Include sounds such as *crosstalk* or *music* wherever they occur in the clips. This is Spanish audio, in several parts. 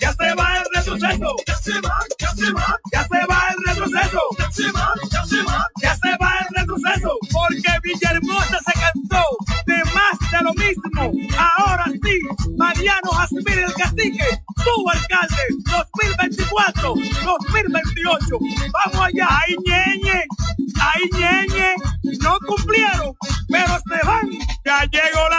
Ya se va el retroceso. Ya se va, ya se va. Ya se va el retroceso. Ya se va, ya se va. Ya se va el retroceso. Porque Villahermosa se cansó de más de lo mismo. Ahora sí, Mariano Jasmine el Cacique, tu alcalde, 2024, 2028. Vamos allá. Ay, ñeñe. Ay, ñeñe. No cumplieron, pero se van. Ya llegó la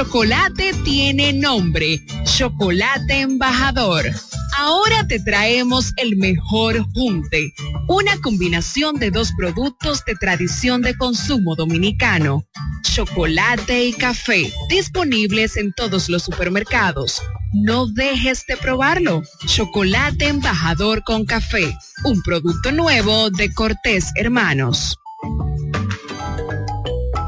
chocolate tiene nombre, Chocolate Embajador. Ahora te traemos el mejor junte, una combinación de dos productos de tradición de consumo dominicano, chocolate y café, disponibles en todos los supermercados. No dejes de probarlo. Chocolate Embajador con café, un producto nuevo de Cortés Hermanos.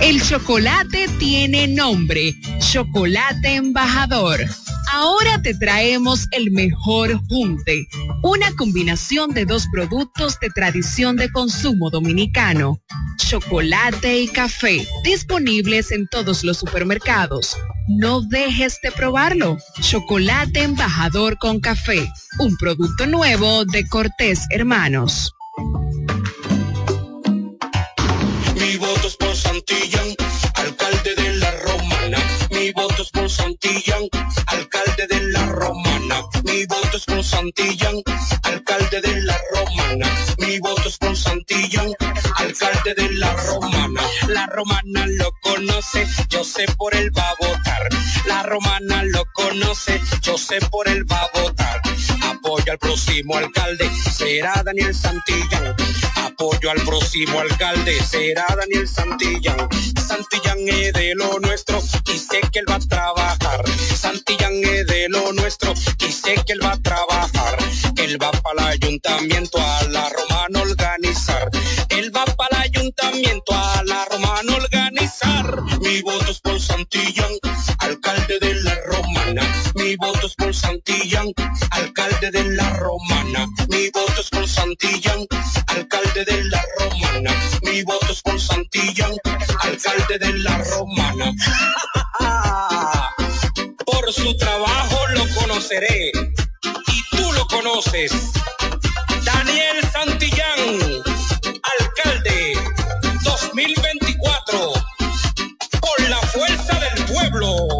El chocolate tiene nombre, Chocolate Embajador. Ahora te traemos el mejor junte, una combinación de dos productos de tradición de consumo dominicano, chocolate y café, disponibles en todos los supermercados. No dejes de probarlo. Chocolate Embajador con café, un producto nuevo de Cortés Hermanos. Santillán, alcalde de la Romana. Mi voto es por Santillán, alcalde de la Romana. Mi voto es por Santillán, alcalde de la Romana. Mi voto es por Santillán, alcalde de la Romana. La Romana lo conoce, yo sé por él va a votar. La Romana lo conoce, yo sé por él va a votar. Apoyo al próximo alcalde, será Daniel Santillán. Apoyo al próximo alcalde, será Daniel Santillán. Santillán es de lo nuestro y sé que él va a trabajar. Santillán es de lo nuestro y sé que él va a trabajar. Él va para el ayuntamiento a la romana organizar. Él va para el ayuntamiento a la romana organizar. Mi voto es por Santillán, alcalde de la. Mi voto es por Santillán, alcalde de la romana. Mi voto es por Santillán, alcalde de la romana. Mi voto es por Santillán, alcalde de la romana. *laughs* Por su trabajo lo conoceré y tú lo conoces. Daniel Santillán, alcalde 2024, por la fuerza del pueblo.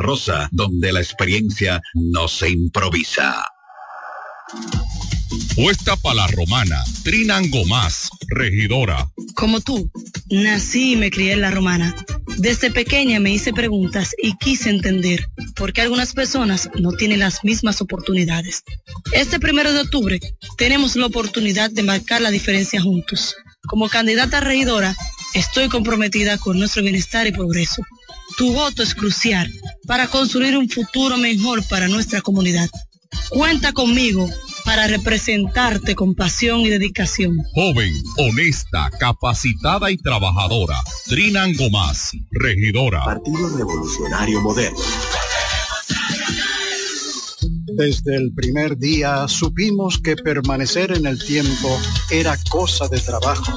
Rosa, donde la experiencia no se improvisa. Puesta para la romana, Trinango Más, regidora. Como tú, nací y me crié en la romana. Desde pequeña me hice preguntas y quise entender por qué algunas personas no tienen las mismas oportunidades. Este primero de octubre tenemos la oportunidad de marcar la diferencia juntos. Como candidata regidora, estoy comprometida con nuestro bienestar y progreso. Tu voto es crucial para construir un futuro mejor para nuestra comunidad. Cuenta conmigo para representarte con pasión y dedicación. Joven, honesta, capacitada y trabajadora. Trinan Gomás, regidora. Partido Revolucionario Moderno. Desde el primer día supimos que permanecer en el tiempo era cosa de trabajo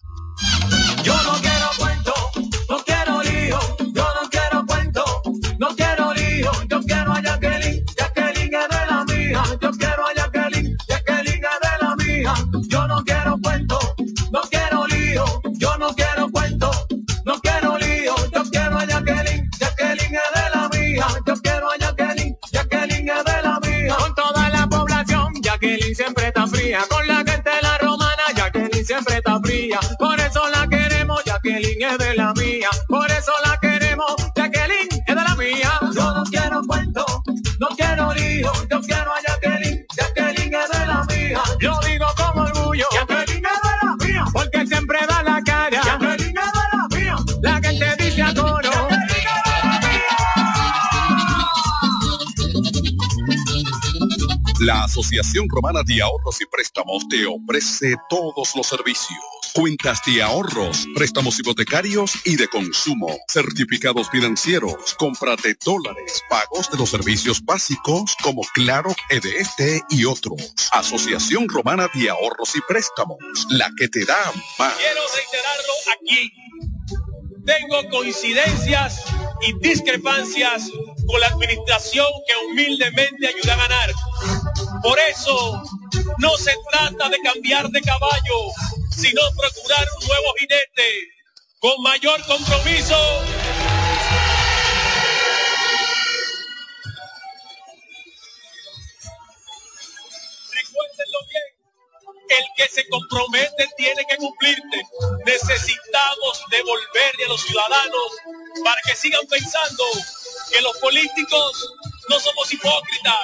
De la mía, por eso la queremos, Jacqueline es de la mía. Yo no quiero cuento, no quiero lío, yo quiero La Asociación Romana de Ahorros y Préstamos te ofrece todos los servicios cuentas de ahorros, préstamos hipotecarios y de consumo, certificados financieros, compra de dólares, pagos de los servicios básicos como Claro, EDT y otros. Asociación Romana de Ahorros y Préstamos, la que te da más. Quiero reiterarlo aquí. Tengo coincidencias y discrepancias con la administración que humildemente ayuda a ganar. Por eso, no se trata de cambiar de caballo, sino procurar un nuevo jinete con mayor compromiso. El que se compromete tiene que cumplirte. Necesitamos devolverle a los ciudadanos para que sigan pensando que los políticos no somos hipócritas,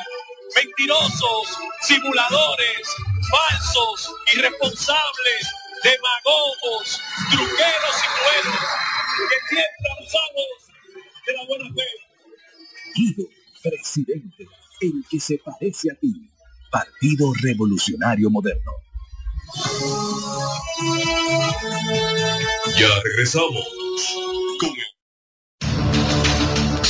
mentirosos, simuladores, falsos, irresponsables, demagogos, truqueros y buenos, que siempre abusamos de la buena fe. Presidente, el que se parece a ti. Partido Revolucionario Moderno. Ya regresamos. Con el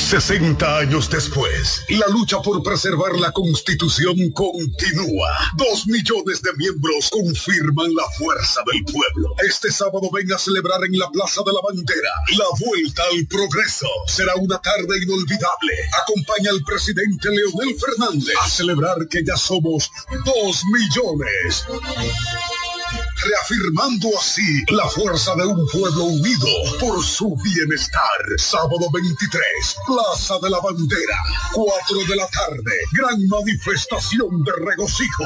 60 años después, la lucha por preservar la constitución continúa. Dos millones de miembros confirman la fuerza del pueblo. Este sábado ven a celebrar en la Plaza de la Bandera la vuelta al progreso. Será una tarde inolvidable. Acompaña al presidente Leonel Fernández a celebrar que ya somos dos millones reafirmando así la fuerza de un pueblo unido por su bienestar. Sábado 23, Plaza de la Bandera, 4 de la tarde, gran manifestación de regocijo.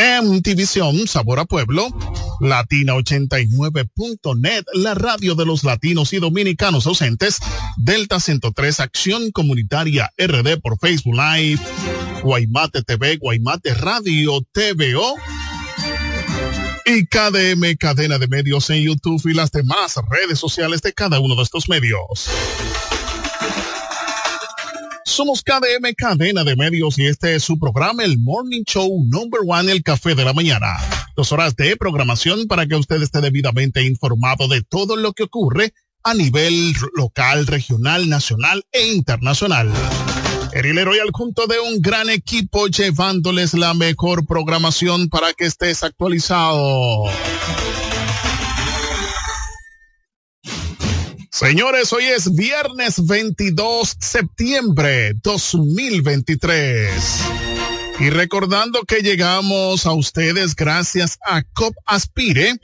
MTVision, Sabor a Pueblo, Latina89.net, la radio de los latinos y dominicanos ausentes, Delta 103, Acción Comunitaria RD por Facebook Live, Guaymate TV, Guaymate Radio, TVO, y KDM Cadena de Medios en YouTube y las demás redes sociales de cada uno de estos medios. Somos KDM Cadena de Medios y este es su programa, el Morning Show Number One, el Café de la Mañana. Dos horas de programación para que usted esté debidamente informado de todo lo que ocurre a nivel local, regional, nacional e internacional. El Royal junto de un gran equipo llevándoles la mejor programación para que estés actualizado. Señores, hoy es viernes 22 septiembre 2023. Y recordando que llegamos a ustedes gracias a COP Aspire,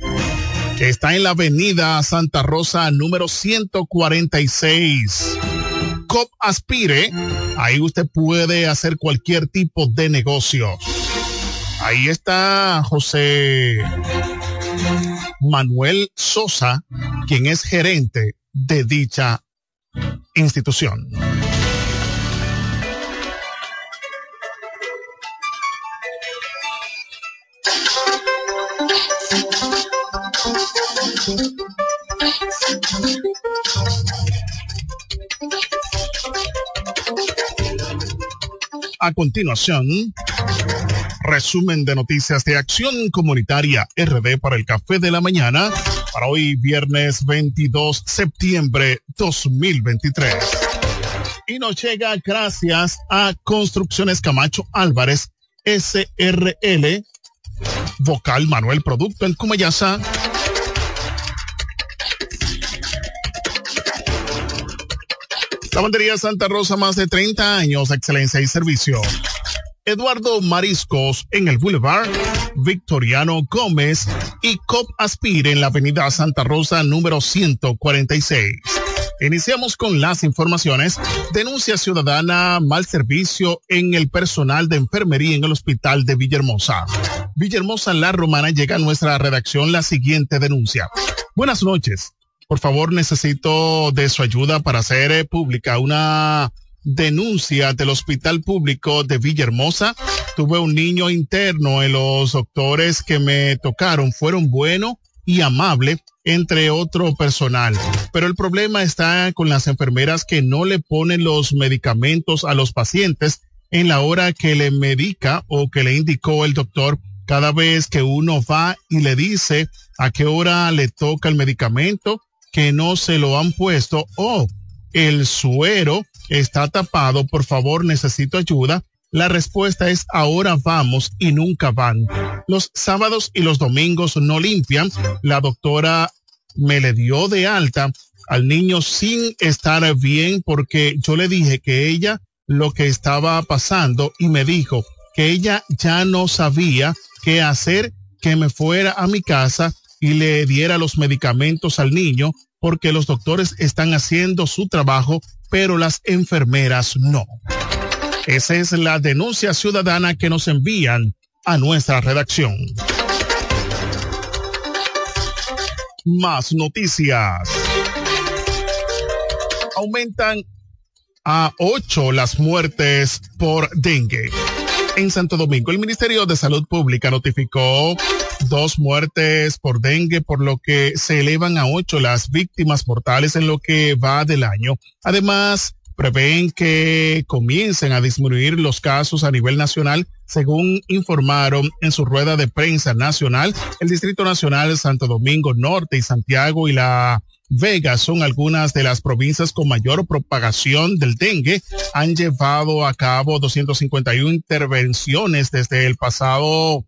que está en la avenida Santa Rosa número 146. COP Aspire, ahí usted puede hacer cualquier tipo de negocio. Ahí está José Manuel Sosa, quien es gerente de dicha institución. A continuación, resumen de noticias de Acción Comunitaria RD para el Café de la Mañana para hoy viernes 22 septiembre 2023. Y nos llega gracias a Construcciones Camacho Álvarez SRL, Vocal Manuel Producto en Cumayasa. Lavandería Santa Rosa, más de 30 años, excelencia y servicio. Eduardo Mariscos en el Boulevard, Victoriano Gómez y COP Aspire en la Avenida Santa Rosa número 146. Iniciamos con las informaciones. Denuncia ciudadana mal servicio en el personal de enfermería en el hospital de Villahermosa. Villahermosa La Romana llega a nuestra redacción la siguiente denuncia. Buenas noches. Por favor, necesito de su ayuda para hacer eh, pública una denuncia del Hospital Público de Villahermosa. Tuve un niño interno en los doctores que me tocaron. Fueron buenos y amables, entre otro personal. Pero el problema está con las enfermeras que no le ponen los medicamentos a los pacientes en la hora que le medica o que le indicó el doctor. Cada vez que uno va y le dice a qué hora le toca el medicamento, que no se lo han puesto o el suero está tapado, por favor necesito ayuda. La respuesta es ahora vamos y nunca van. Los sábados y los domingos no limpian. La doctora me le dio de alta al niño sin estar bien porque yo le dije que ella lo que estaba pasando y me dijo que ella ya no sabía qué hacer, que me fuera a mi casa y le diera los medicamentos al niño porque los doctores están haciendo su trabajo pero las enfermeras no. Esa es la denuncia ciudadana que nos envían a nuestra redacción. Más noticias. Aumentan a ocho las muertes por dengue. En Santo Domingo, el Ministerio de Salud Pública notificó dos muertes por dengue, por lo que se elevan a ocho las víctimas mortales en lo que va del año. Además, prevén que comiencen a disminuir los casos a nivel nacional, según informaron en su rueda de prensa nacional. El Distrito Nacional Santo Domingo Norte y Santiago y la Vega son algunas de las provincias con mayor propagación del dengue. Han llevado a cabo 251 intervenciones desde el pasado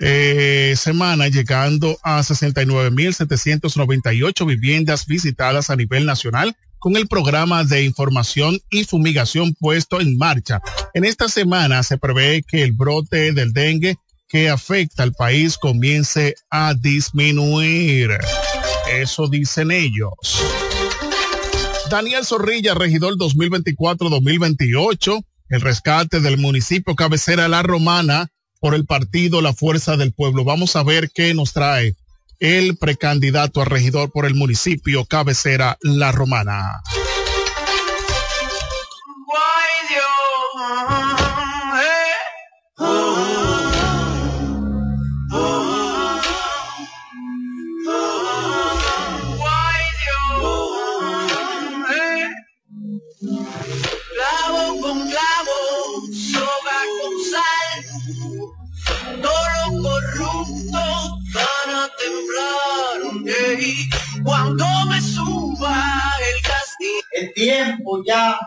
eh, semana, llegando a 69.798 viviendas visitadas a nivel nacional con el programa de información y fumigación puesto en marcha. En esta semana se prevé que el brote del dengue que afecta al país comience a disminuir. Eso dicen ellos. Daniel Zorrilla, regidor 2024-2028, el rescate del municipio cabecera La Romana por el partido La Fuerza del Pueblo. Vamos a ver qué nos trae el precandidato a regidor por el municipio cabecera La Romana. Cuando me suba el castigo. El tiempo ya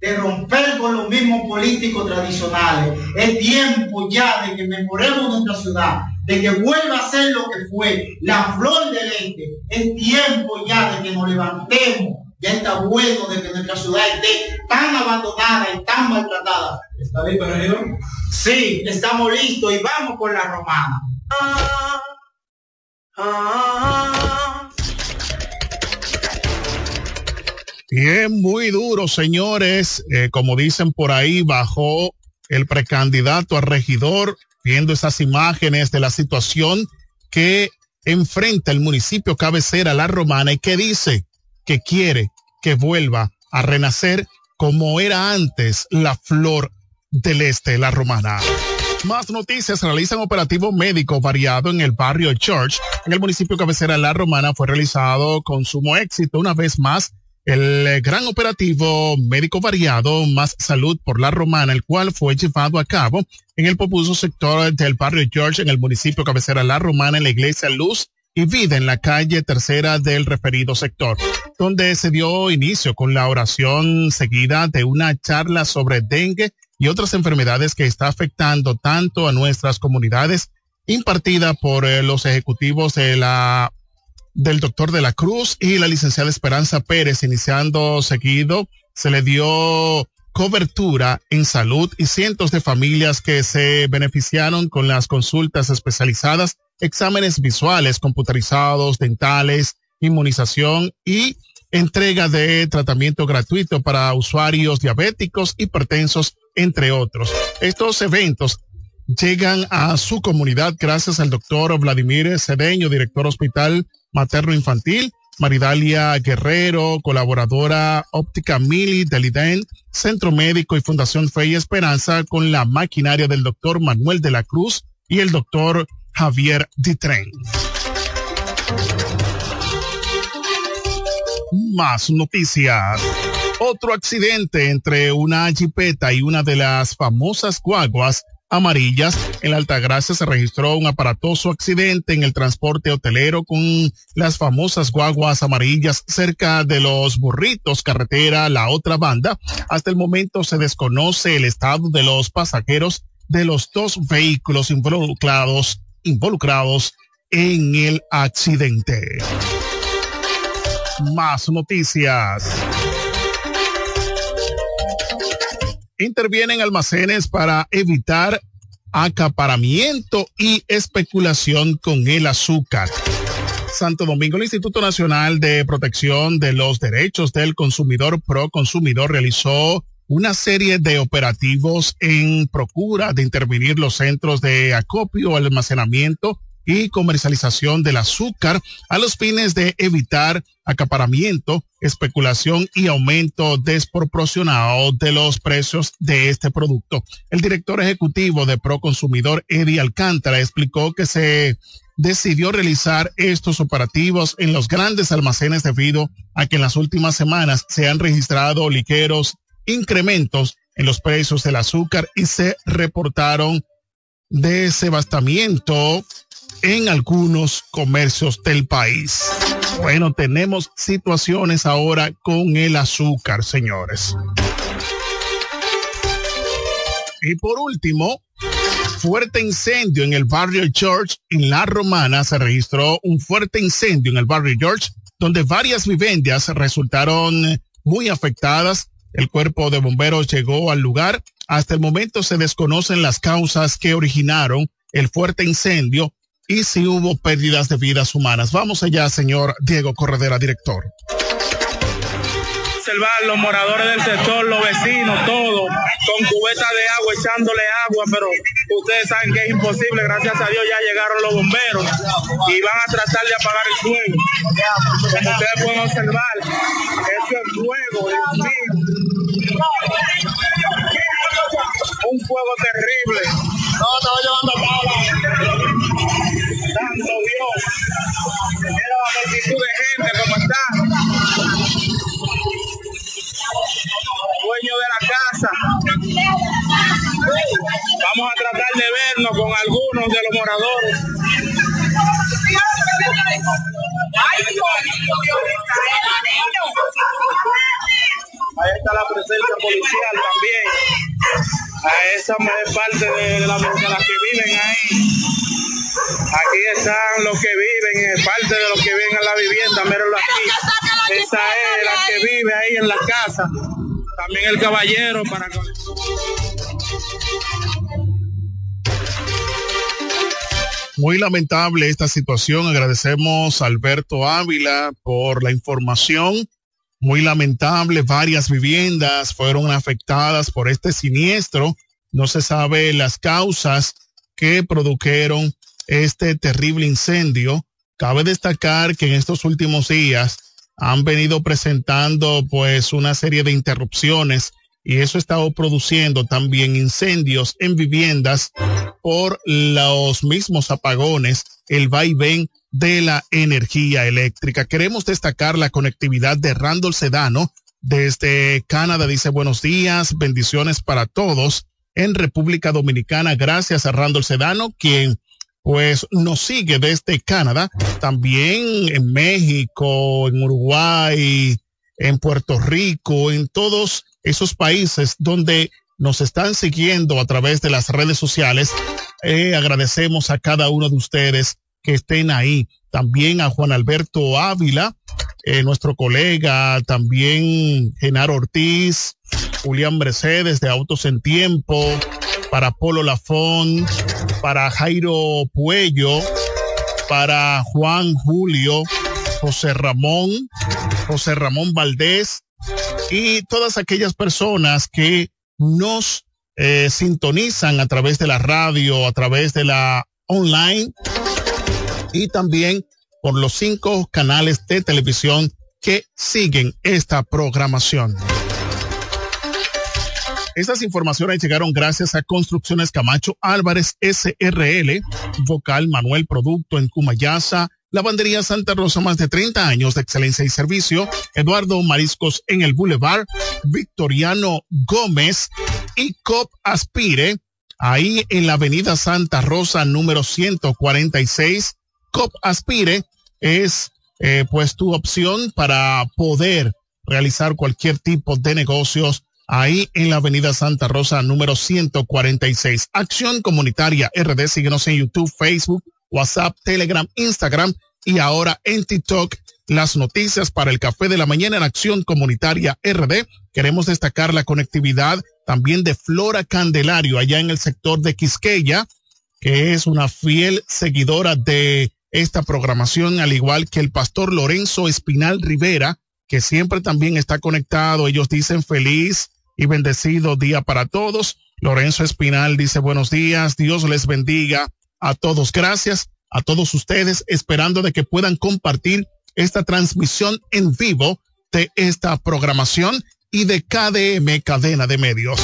de romper con los mismos políticos tradicionales. Es tiempo ya de que mejoremos nuestra ciudad, de que vuelva a ser lo que fue, la flor del este. Es tiempo ya de que nos levantemos. Ya está bueno de que nuestra ciudad esté tan abandonada y tan maltratada. ¿Está listo, regidor? Sí, estamos listos y vamos con la romana. Ah, Bien, muy duro, señores. Eh, como dicen por ahí, bajó el precandidato a regidor, viendo esas imágenes de la situación que enfrenta el municipio cabecera La Romana y que dice que quiere que vuelva a renacer como era antes la flor del este, La Romana. Más noticias, realizan operativo médico variado en el barrio Church. En el municipio cabecera La Romana fue realizado con sumo éxito una vez más el eh, gran operativo médico variado Más Salud por la Romana, el cual fue llevado a cabo en el populoso sector del barrio George en el municipio cabecera La Romana en la iglesia Luz y Vida en la calle tercera del referido sector, donde se dio inicio con la oración seguida de una charla sobre dengue y otras enfermedades que está afectando tanto a nuestras comunidades impartida por eh, los ejecutivos de la del doctor de la Cruz y la licenciada Esperanza Pérez, iniciando seguido, se le dio cobertura en salud y cientos de familias que se beneficiaron con las consultas especializadas, exámenes visuales, computarizados, dentales, inmunización y entrega de tratamiento gratuito para usuarios diabéticos, hipertensos, entre otros. Estos eventos llegan a su comunidad gracias al doctor Vladimir Cedeño, director hospital materno infantil, Maridalia Guerrero, colaboradora óptica Mili del IDEN, Centro Médico y Fundación Fe y Esperanza con la maquinaria del doctor Manuel de la Cruz y el doctor Javier Ditren. Más noticias. Otro accidente entre una jipeta y una de las famosas guaguas amarillas. En la Altagracia se registró un aparatoso accidente en el transporte hotelero con las famosas guaguas amarillas cerca de los burritos carretera La Otra Banda. Hasta el momento se desconoce el estado de los pasajeros de los dos vehículos involucrados, involucrados en el accidente. Más noticias. Intervienen almacenes para evitar acaparamiento y especulación con el azúcar. Santo Domingo, el Instituto Nacional de Protección de los Derechos del Consumidor Pro Consumidor realizó una serie de operativos en procura de intervenir los centros de acopio, almacenamiento y comercialización del azúcar a los fines de evitar acaparamiento, especulación y aumento desproporcionado de los precios de este producto. El director ejecutivo de Proconsumidor, Eddie Alcántara, explicó que se decidió realizar estos operativos en los grandes almacenes debido a que en las últimas semanas se han registrado ligeros incrementos en los precios del azúcar y se reportaron desbastamiento en algunos comercios del país. Bueno, tenemos situaciones ahora con el azúcar, señores. Y por último, fuerte incendio en el barrio George, en La Romana, se registró un fuerte incendio en el barrio George, donde varias viviendas resultaron muy afectadas. El cuerpo de bomberos llegó al lugar. Hasta el momento se desconocen las causas que originaron el fuerte incendio y si hubo pérdidas de vidas humanas. Vamos allá, señor Diego Corredera, director. observar los moradores del sector, los vecinos, todos, con cubeta de agua, echándole agua, pero ustedes saben que es imposible, gracias a Dios ya llegaron los bomberos y van a tratar de apagar el fuego. Como ustedes pueden observar, esto es fuego, Dios mío. Un fuego terrible. No, estaba llevando Santo Dios. Mira la multitud de gente como está. Dueño de la casa. Vamos a tratar de vernos con algunos de los moradores. Ahí está la presencia policial también. A esa es parte de, la, de las que viven ahí. Aquí están los que viven, es parte de los que viven en la vivienda, mírenlo aquí. Esa es la que vive ahí en la casa. También el caballero para Muy lamentable esta situación. Agradecemos a Alberto Ávila por la información. Muy lamentable, varias viviendas fueron afectadas por este siniestro. No se sabe las causas que produjeron este terrible incendio. Cabe destacar que en estos últimos días han venido presentando pues una serie de interrupciones y eso estado produciendo también incendios en viviendas por los mismos apagones, el vaivén de la energía eléctrica. Queremos destacar la conectividad de Randall Sedano desde Canadá. Dice buenos días, bendiciones para todos en República Dominicana. Gracias a Randall Sedano, quien pues nos sigue desde Canadá, también en México, en Uruguay, en Puerto Rico, en todos esos países donde nos están siguiendo a través de las redes sociales. Eh, agradecemos a cada uno de ustedes que estén ahí. También a Juan Alberto Ávila, eh, nuestro colega, también Genaro Ortiz, Julián Mercedes de Autos en Tiempo, para Polo Lafón, para Jairo Puello, para Juan Julio, José Ramón, José Ramón Valdés y todas aquellas personas que nos eh, sintonizan a través de la radio, a través de la online y también por los cinco canales de televisión que siguen esta programación. Estas informaciones llegaron gracias a Construcciones Camacho Álvarez SRL, Vocal Manuel Producto en Cumayasa, Lavandería Santa Rosa, más de 30 años de excelencia y servicio, Eduardo Mariscos en el Boulevard, Victoriano Gómez y COP Aspire, ahí en la Avenida Santa Rosa número 146. COP Aspire es eh, pues tu opción para poder realizar cualquier tipo de negocios ahí en la Avenida Santa Rosa número 146. Acción Comunitaria RD, síguenos en YouTube, Facebook, WhatsApp, Telegram, Instagram y ahora en TikTok. Las noticias para el café de la mañana en Acción Comunitaria RD. Queremos destacar la conectividad también de Flora Candelario allá en el sector de Quisqueya, que es una fiel seguidora de esta programación, al igual que el pastor Lorenzo Espinal Rivera, que siempre también está conectado. Ellos dicen feliz y bendecido día para todos. Lorenzo Espinal dice buenos días, Dios les bendiga a todos. Gracias a todos ustedes, esperando de que puedan compartir esta transmisión en vivo de esta programación y de KDM Cadena de Medios.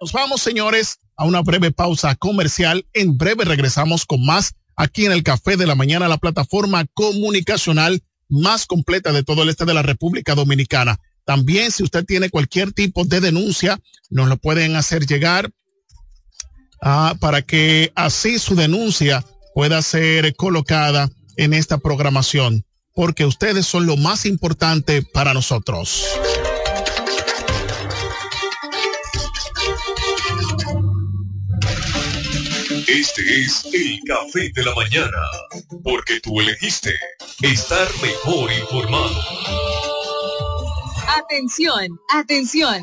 Nos vamos, señores, a una breve pausa comercial. En breve regresamos con más aquí en el Café de la Mañana, la plataforma comunicacional más completa de todo el este de la República Dominicana. También si usted tiene cualquier tipo de denuncia, nos lo pueden hacer llegar ah, para que así su denuncia pueda ser colocada en esta programación, porque ustedes son lo más importante para nosotros. Este es el café de la mañana, porque tú elegiste estar mejor informado. Atención, atención.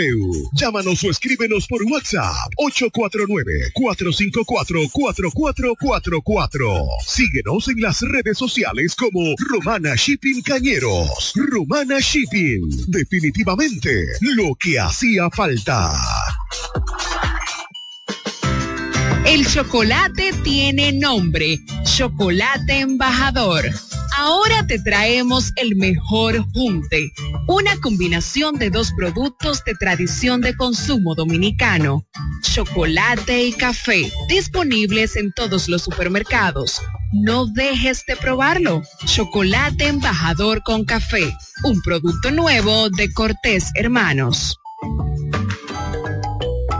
Llámanos o escríbenos por WhatsApp 849-454-4444. Síguenos en las redes sociales como Romana Shipping Cañeros. Romana Shipping, definitivamente lo que hacía falta. El chocolate tiene nombre, Chocolate Embajador. Ahora te traemos el mejor junte, una combinación de dos productos de tradición de consumo dominicano, chocolate y café, disponibles en todos los supermercados. No dejes de probarlo. Chocolate Embajador con café, un producto nuevo de Cortés Hermanos.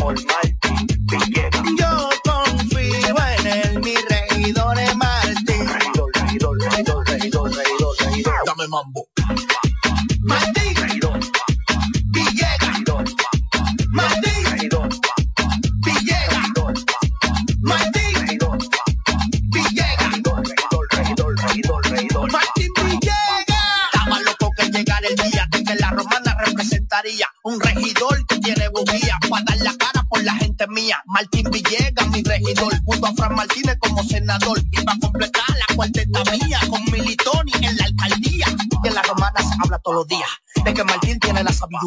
Yo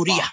tiene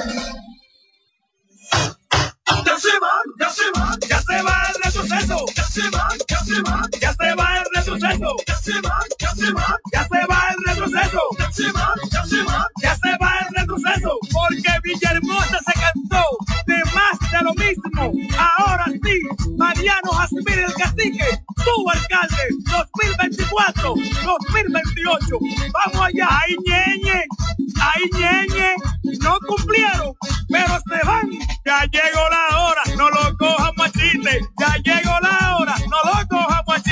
Ya se va, ya se va, el retroceso. Ya se va, ya se va, ya se va el retroceso. Ya se va, ya se va, ya se va el retroceso. Ya se va, ya se va, ya se va el retroceso. Porque Villahermosa se cansó de más de lo mismo. Ahora sí, Mariano Jasimir el Cacique, tu alcalde, 2024, 2028. Vamos allá, ahí ñeñe, ahí ñeñe, no cumplieron. pero se van. Ya llegó la hora, no lo cojan machiste. Ya llegó la hora, no lo cojan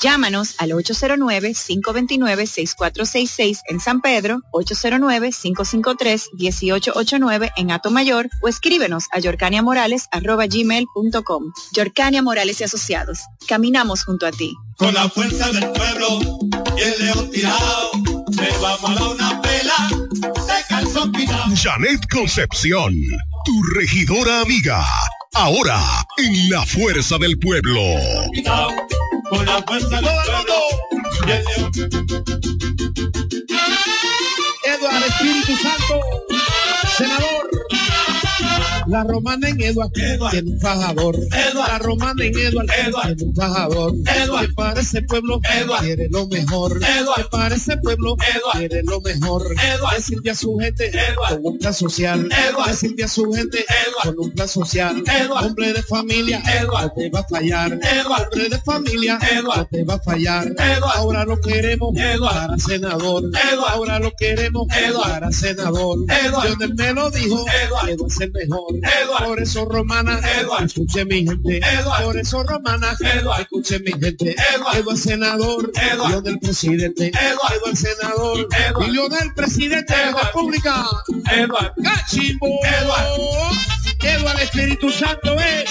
Llámanos al 809-529-6466 en San Pedro, 809-553-1889 en Mayor o escríbenos a yorcaniamorales.com. Yorcania Morales y Asociados. Caminamos junto a ti. Con la fuerza del pueblo y el león tirado, se vamos a dar una pela, se calzó Janet Concepción, tu regidora amiga, ahora en la fuerza del pueblo. Con la fuerza del pueblo. Eduardo Espíritu Santo, senador. La romana en Eduard, tiene un fajador. La romana en Eduard, tiene un fajador. Que para ese pueblo quiere lo mejor. Que para ese pueblo quiere lo mejor. Decirle a su gente con un plan social. Decirle a su gente con un plan social. Hombre de familia, no te va a fallar. Hombre de familia, no te va a fallar. Ahora lo queremos para senador. Ahora lo queremos para senador. Donde me lo dijo, que va a ser mejor. Por eso romana, escuche mi gente. Por eso romana, escuche mi gente. Eduardo senador, Dios del presidente. Eduardo senador, y Dios del presidente de la República. Eduardo Cachimbo. Eduardo Espíritu Santo es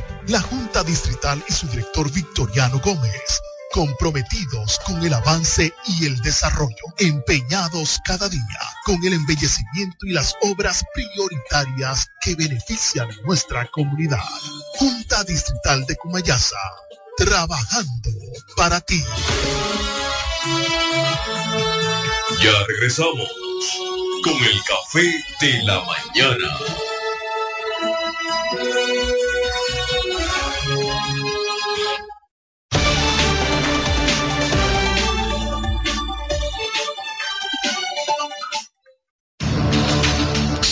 La Junta Distrital y su director Victoriano Gómez, comprometidos con el avance y el desarrollo, empeñados cada día con el embellecimiento y las obras prioritarias que benefician nuestra comunidad. Junta Distrital de Cumayasa, trabajando para ti. Ya regresamos con el café de la mañana.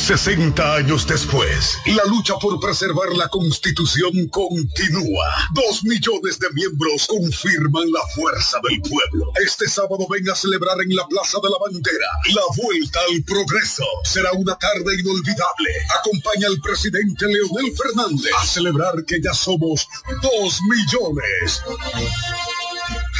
Sesenta años después, la lucha por preservar la Constitución continúa. Dos millones de miembros confirman la fuerza del pueblo. Este sábado ven a celebrar en la Plaza de la Bandera la vuelta al progreso. Será una tarde inolvidable. Acompaña al presidente Leonel Fernández a celebrar que ya somos dos millones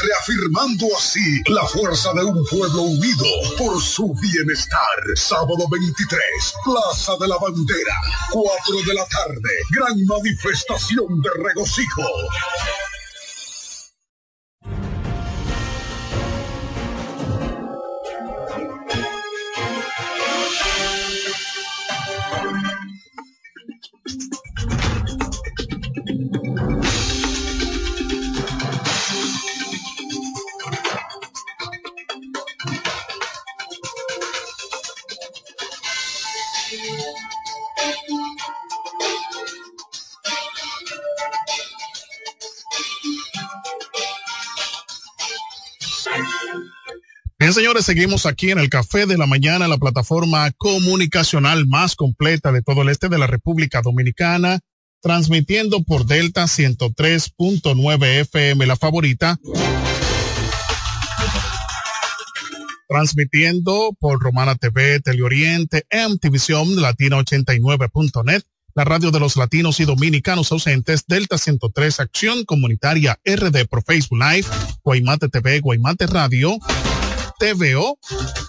reafirmando así la fuerza de un pueblo unido por su bienestar. Sábado 23, Plaza de la Bandera, 4 de la tarde, gran manifestación de regocijo. Señores, seguimos aquí en el Café de la Mañana, la plataforma comunicacional más completa de todo el este de la República Dominicana. transmitiendo por Delta 103.9 FM, la favorita. Transmitiendo por Romana TV, Teleoriente, MTVision, Latina 89.net, la radio de los latinos y dominicanos ausentes, Delta 103, Acción Comunitaria RD por Facebook Live, Guaymate TV, Guaymate Radio, TVO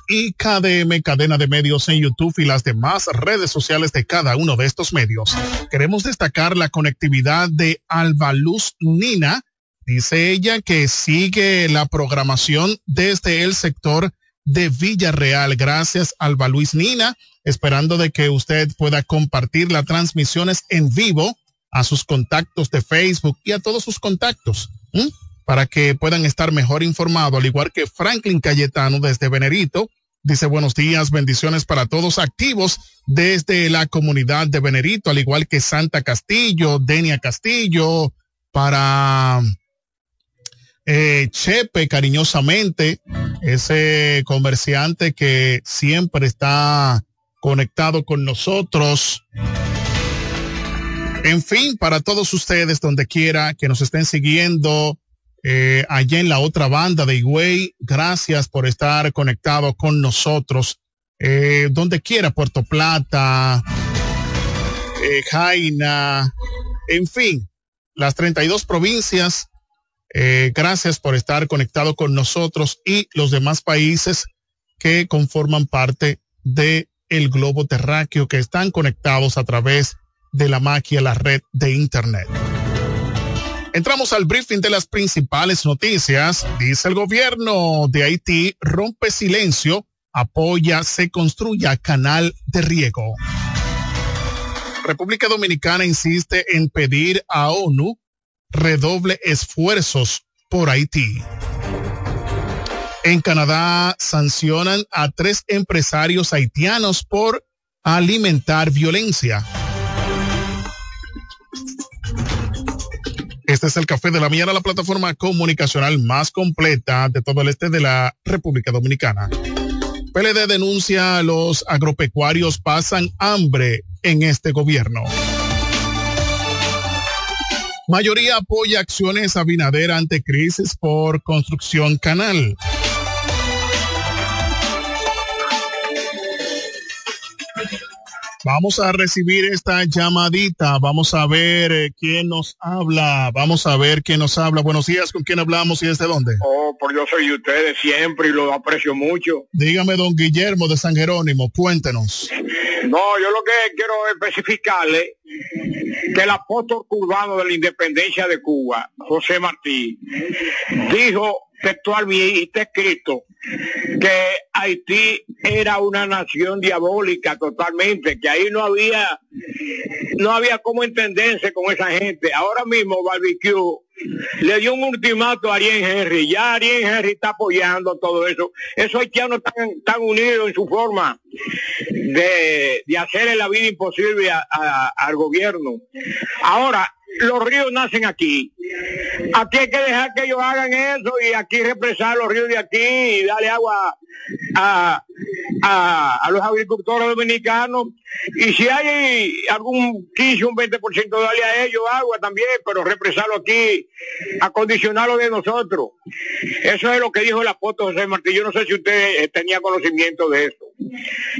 y KDM Cadena de Medios en YouTube y las demás redes sociales de cada uno de estos medios. Queremos destacar la conectividad de Albaluz Nina. Dice ella que sigue la programación desde el sector de Villarreal. Gracias, Alba Luis Nina, esperando de que usted pueda compartir las transmisiones en vivo a sus contactos de Facebook y a todos sus contactos para que puedan estar mejor informados, al igual que Franklin Cayetano desde Venerito. Dice buenos días, bendiciones para todos activos desde la comunidad de Venerito, al igual que Santa Castillo, Denia Castillo, para eh, Chepe cariñosamente, ese comerciante que siempre está conectado con nosotros. En fin, para todos ustedes, donde quiera que nos estén siguiendo, eh, allá en la otra banda de Higüey. Gracias por estar conectado con nosotros. Eh, donde quiera, Puerto Plata, eh, Jaina, en fin, las 32 provincias. Eh, gracias por estar conectado con nosotros y los demás países que conforman parte de el globo terráqueo que están conectados a través de la magia, la red de Internet. Entramos al briefing de las principales noticias. Dice el gobierno de Haití rompe silencio, apoya, se construya canal de riego. República Dominicana insiste en pedir a ONU redoble esfuerzos por Haití. En Canadá sancionan a tres empresarios haitianos por alimentar violencia. Este es el Café de la Mañana, la plataforma comunicacional más completa de todo el este de la República Dominicana. PLD denuncia los agropecuarios pasan hambre en este gobierno. Mayoría apoya acciones a Binader ante crisis por construcción canal. Vamos a recibir esta llamadita. Vamos a ver eh, quién nos habla. Vamos a ver quién nos habla. Buenos días. ¿Con quién hablamos y desde dónde? Oh, por yo soy de ustedes siempre y lo aprecio mucho. Dígame, don Guillermo de San Jerónimo. Cuéntenos. No, yo lo que quiero especificarle que el apóstol cubano de la independencia de Cuba, José Martí, dijo textualmente escrito que Haití era una nación diabólica totalmente, que ahí no había no había cómo entenderse con esa gente. Ahora mismo Barbecue le dio un ultimato a Ariel Henry. Ya Ariel Henry está apoyando todo eso. Esos haitianos están tan unidos en su forma de, de hacerle la vida imposible al gobierno. Ahora, los ríos nacen aquí. Aquí hay que dejar que ellos hagan eso y aquí represar los ríos de aquí y darle agua a, a, los agricultores dominicanos. Y si hay algún 15, un 20%, darle a ellos agua también, pero represarlo aquí, acondicionarlo de nosotros. Eso es lo que dijo el apóstol José Martí. Yo no sé si usted eh, tenía conocimiento de eso.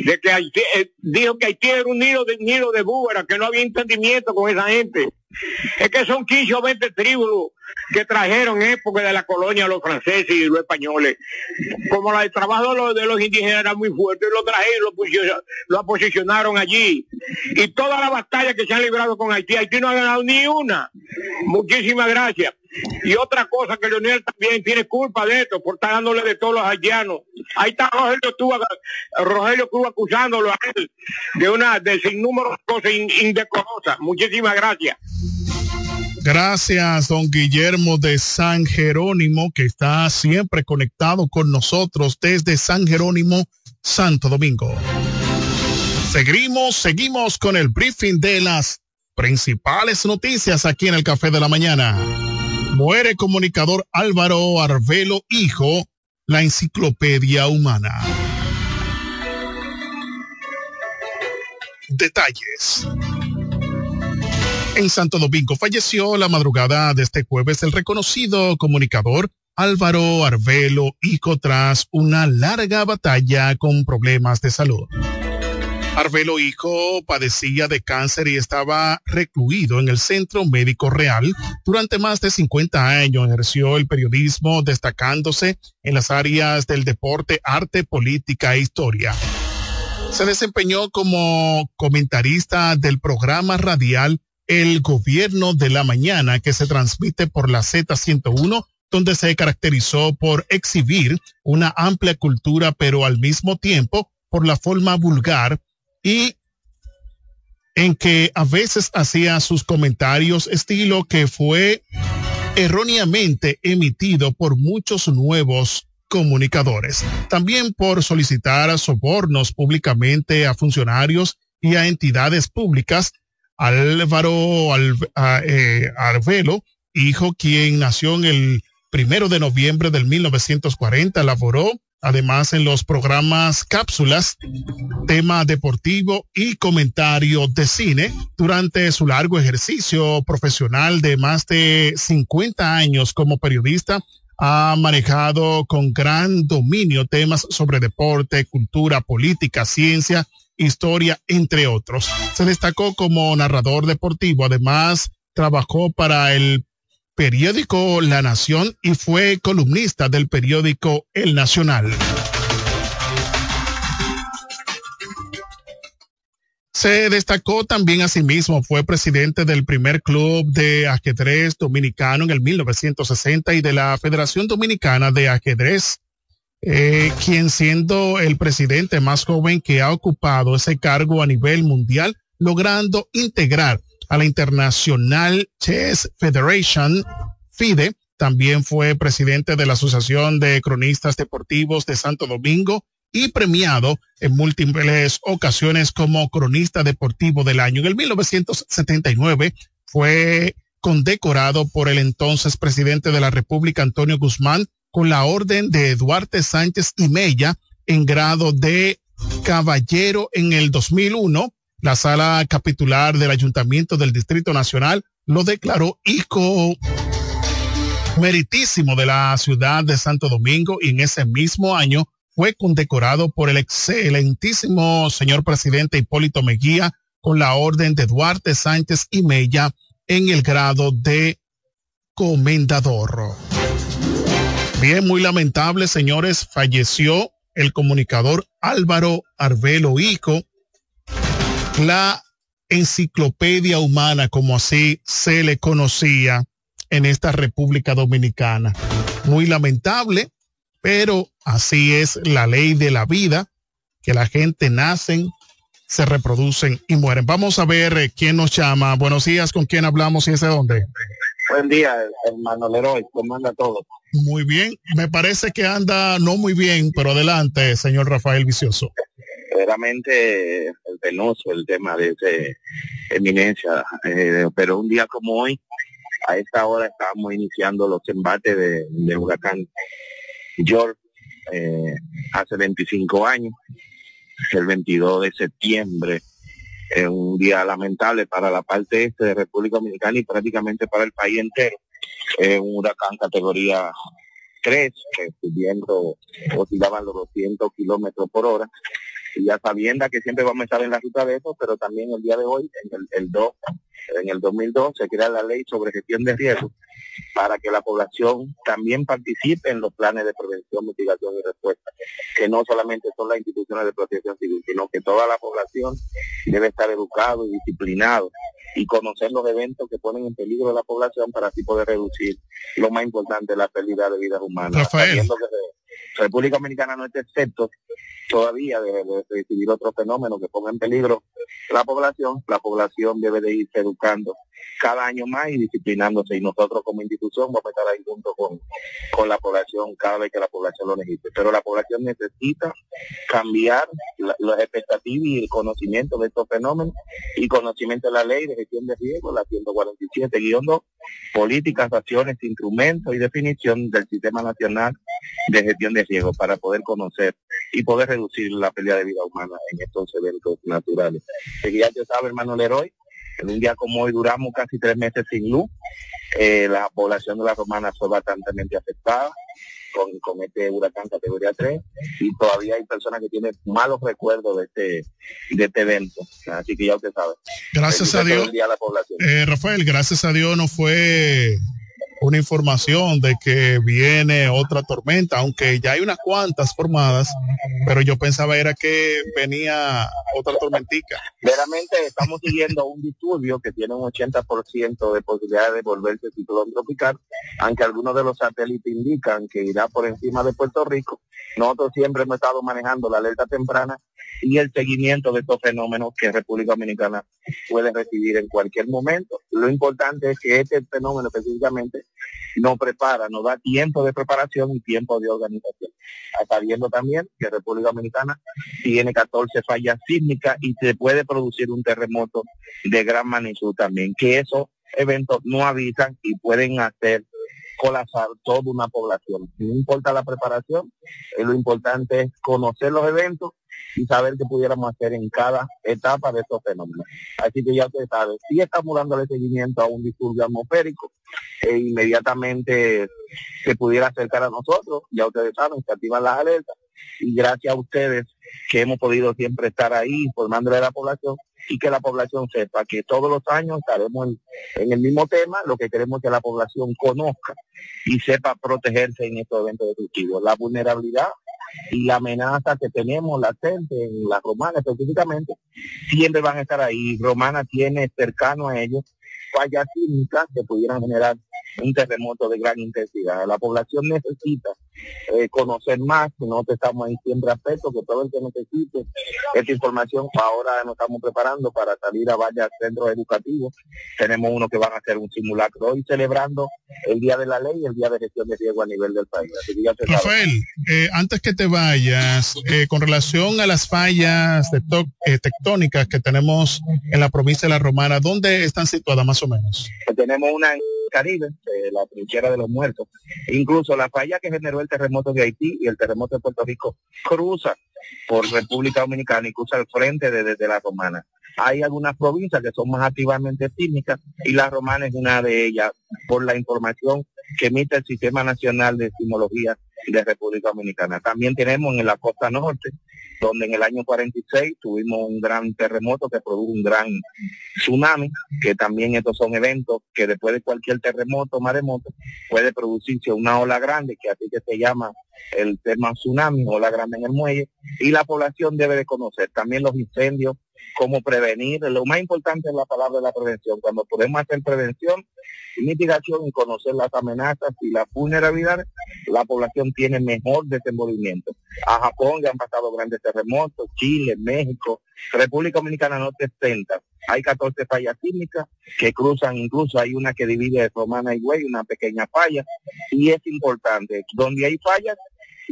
De que Haití, eh, dijo que Haití era un nido de, nido de búbara, que no había entendimiento con esa gente. Es que son 15 o 20 tribus que trajeron época de la colonia los franceses y los españoles. Como la de trabajo de los, de los indígenas era muy fuerte, lo trajeron, lo, lo posicionaron allí. Y toda la batalla que se han librado con Haití, Haití no ha ganado ni una. Muchísimas gracias. Y otra cosa que Leonel también tiene culpa de esto, por estar dándole de todos los haitianos. Ahí está Rogelio Cuba, Rogelio acusándolo a él de una de sin número cosas indecorosas. Muchísimas gracias. Gracias, don Guillermo de San Jerónimo, que está siempre conectado con nosotros desde San Jerónimo, Santo Domingo. Seguimos, seguimos con el briefing de las principales noticias aquí en el Café de la Mañana. Muere comunicador Álvaro Arbelo Hijo, la enciclopedia humana. Detalles. En Santo Domingo falleció la madrugada de este jueves el reconocido comunicador Álvaro Arbelo, hijo tras una larga batalla con problemas de salud. Arbelo Hijo padecía de cáncer y estaba recluido en el Centro Médico Real. Durante más de 50 años ejerció el periodismo destacándose en las áreas del deporte, arte, política e historia. Se desempeñó como comentarista del programa radial El Gobierno de la Mañana que se transmite por la Z101 donde se caracterizó por exhibir una amplia cultura pero al mismo tiempo por la forma vulgar y en que a veces hacía sus comentarios estilo que fue erróneamente emitido por muchos nuevos comunicadores. También por solicitar sobornos públicamente a funcionarios y a entidades públicas. Álvaro eh, Arvelo, hijo quien nació en el primero de noviembre del 1940, elaboró Además, en los programas cápsulas, tema deportivo y comentario de cine, durante su largo ejercicio profesional de más de 50 años como periodista, ha manejado con gran dominio temas sobre deporte, cultura, política, ciencia, historia, entre otros. Se destacó como narrador deportivo. Además, trabajó para el periódico La Nación y fue columnista del periódico El Nacional. Se destacó también asimismo, fue presidente del primer club de ajedrez dominicano en el 1960 y de la Federación Dominicana de Ajedrez, eh, quien siendo el presidente más joven que ha ocupado ese cargo a nivel mundial, logrando integrar a la International Chess Federation, FIDE. También fue presidente de la Asociación de Cronistas Deportivos de Santo Domingo y premiado en múltiples ocasiones como cronista deportivo del año. En el 1979 fue condecorado por el entonces presidente de la República, Antonio Guzmán, con la orden de Duarte Sánchez y Mella en grado de caballero en el 2001 la sala capitular del Ayuntamiento del Distrito Nacional lo declaró hijo meritísimo de la ciudad de Santo Domingo y en ese mismo año fue condecorado por el excelentísimo señor presidente Hipólito Mejía con la orden de Duarte Sánchez y Mella en el grado de comendador. Bien, muy lamentable, señores, falleció el comunicador Álvaro Arbelo Hijo, la enciclopedia humana, como así se le conocía en esta República Dominicana. Muy lamentable, pero así es la ley de la vida, que la gente nacen, se reproducen y mueren. Vamos a ver eh, quién nos llama. Buenos días, ¿con quién hablamos y es de dónde? Buen día, hermano Leroy, ¿cómo anda todo? Muy bien, me parece que anda no muy bien, pero adelante, señor Rafael Vicioso verdaderamente el penoso el tema de ese eminencia, eh, pero un día como hoy, a esta hora estábamos iniciando los embates de, huracán George eh, hace 25 años, el 22 de septiembre, es un día lamentable para la parte este de República Dominicana y prácticamente para el país entero. Es un huracán categoría 3, que subiendo oscilaban los 200 kilómetros por hora y ya sabiendo que siempre vamos a estar en la ruta de eso, pero también el día de hoy, en el, el 2, en el 2002, se crea la ley sobre gestión de riesgos para que la población también participe en los planes de prevención, mitigación y respuesta, que no solamente son las instituciones de protección civil, sino que toda la población debe estar educado y disciplinado y conocer los eventos que ponen en peligro a la población para así poder reducir lo más importante, la pérdida de vidas humanas. Rafael. República Dominicana no está excepto todavía de, recibir otro fenómeno que ponga en peligro la población, la población debe de irse educando cada año más y disciplinándose y nosotros como institución vamos a estar ahí junto con, con la población cada vez que la población lo necesite. Pero la población necesita cambiar las expectativas y el conocimiento de estos fenómenos y conocimiento de la ley de gestión de riesgo, la 147-2, políticas, acciones, instrumentos y definición del Sistema Nacional de Gestión de Riesgo para poder conocer y poder reducir la pérdida de vida humana en estos eventos naturales. Que ya te sabe, hermano Leroy, En un día como hoy duramos casi tres meses sin luz. Eh, la población de la Romana fue bastante afectada con, con este huracán categoría 3 y todavía hay personas que tienen malos recuerdos de este de este evento. Así que ya usted sabe. Gracias a Dios. Eh, Rafael, gracias a Dios no fue una información de que viene otra tormenta, aunque ya hay unas cuantas formadas, pero yo pensaba era que venía otra tormentica. Veramente estamos siguiendo un disturbio que tiene un 80% de posibilidad de volverse ciclón tropical, aunque algunos de los satélites indican que irá por encima de Puerto Rico. Nosotros siempre hemos estado manejando la alerta temprana y el seguimiento de estos fenómenos que República Dominicana puede recibir en cualquier momento. Lo importante es que este fenómeno específicamente no prepara, nos da tiempo de preparación y tiempo de organización. Sabiendo también que República Dominicana tiene 14 fallas sísmicas y se puede producir un terremoto de gran magnitud también, que esos eventos no avisan y pueden hacer colapsar toda una población. No importa la preparación, eh, lo importante es conocer los eventos y saber qué pudiéramos hacer en cada etapa de estos fenómenos. Así que ya usted sabe, si estamos dándole seguimiento a un disturbio atmosférico, e inmediatamente se pudiera acercar a nosotros, ya ustedes saben, se activan las alertas, y gracias a ustedes que hemos podido siempre estar ahí informándole a la población y que la población sepa que todos los años estaremos en, el mismo tema, lo que queremos que la población conozca y sepa protegerse en estos eventos destructivos. La vulnerabilidad y la amenaza que tenemos latente en la romana específicamente, siempre van a estar ahí. Romana tiene cercano a ellos fallas químicas que pudieran generar un terremoto de gran intensidad. La población necesita eh, conocer más, nosotros estamos ahí siempre aspecto que todo el que necesite esta información, ahora nos estamos preparando para salir a varios centros educativos. Tenemos uno que van a hacer un simulacro hoy celebrando el Día de la Ley y el Día de Gestión de Riesgo a nivel del país. Rafael, eh, antes que te vayas, eh, con relación a las fallas de tectónicas que tenemos en la provincia de La Romana, ¿dónde están situadas más o menos? tenemos una Caribe, la trinchera de los muertos. Incluso la falla que generó el terremoto de Haití y el terremoto de Puerto Rico cruza por República Dominicana y cruza el frente desde de la Romana. Hay algunas provincias que son más activamente sísmicas y la Romana es una de ellas por la información que emite el Sistema Nacional de Sismología de República Dominicana. También tenemos en la costa norte donde en el año 46 tuvimos un gran terremoto que produjo un gran tsunami, que también estos son eventos que después de cualquier terremoto, maremoto, puede producirse una ola grande, que así que se llama el tema tsunami, ola grande en el muelle, y la población debe de conocer también los incendios, cómo prevenir. Lo más importante es la palabra de la prevención. Cuando podemos hacer prevención y mitigación y conocer las amenazas y la vulnerabilidad, la población tiene mejor desenvolvimiento. A Japón ya han pasado grandes terremotos, Chile, México, República Dominicana no te exenta. Hay 14 fallas químicas que cruzan, incluso hay una que divide Romana y Güey, una pequeña falla, y es importante, donde hay fallas,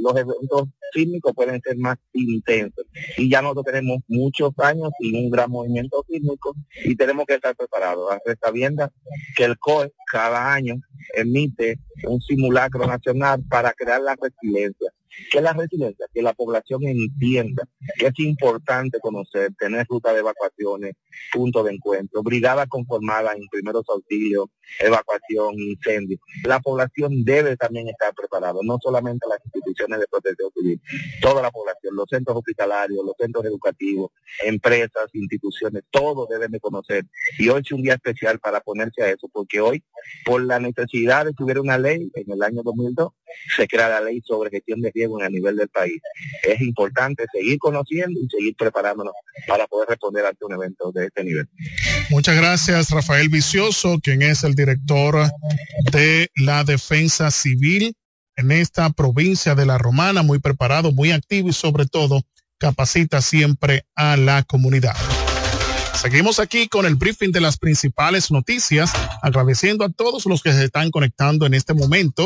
los eventos sísmicos pueden ser más intensos. Y ya nosotros tenemos muchos años sin un gran movimiento sísmico y tenemos que estar preparados. Sabiendo que el COE cada año emite un simulacro nacional para crear la resiliencia. ¿Qué es la resiliencia? Que la población entienda que es importante conocer, tener ruta de evacuaciones, punto de encuentro, brigada conformada en primeros auxilios, evacuación, incendio. La población debe también estar preparada, no solamente las instituciones de protección civil, toda la población, los centros hospitalarios, los centros educativos, empresas, instituciones, todos deben de conocer. Y hoy es un día especial para ponerse a eso, porque hoy, por la necesidad de que hubiera una ley en el año 2002, se crea la ley sobre gestión de riesgo en el nivel del país. Es importante seguir conociendo y seguir preparándonos para poder responder ante un evento de este nivel. Muchas gracias, Rafael Vicioso, quien es el director de la Defensa Civil en esta provincia de La Romana, muy preparado, muy activo y sobre todo capacita siempre a la comunidad. Seguimos aquí con el briefing de las principales noticias, agradeciendo a todos los que se están conectando en este momento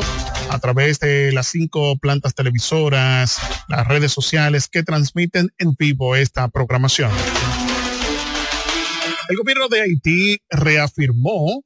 a través de las cinco plantas televisoras, las redes sociales que transmiten en vivo esta programación. El gobierno de Haití reafirmó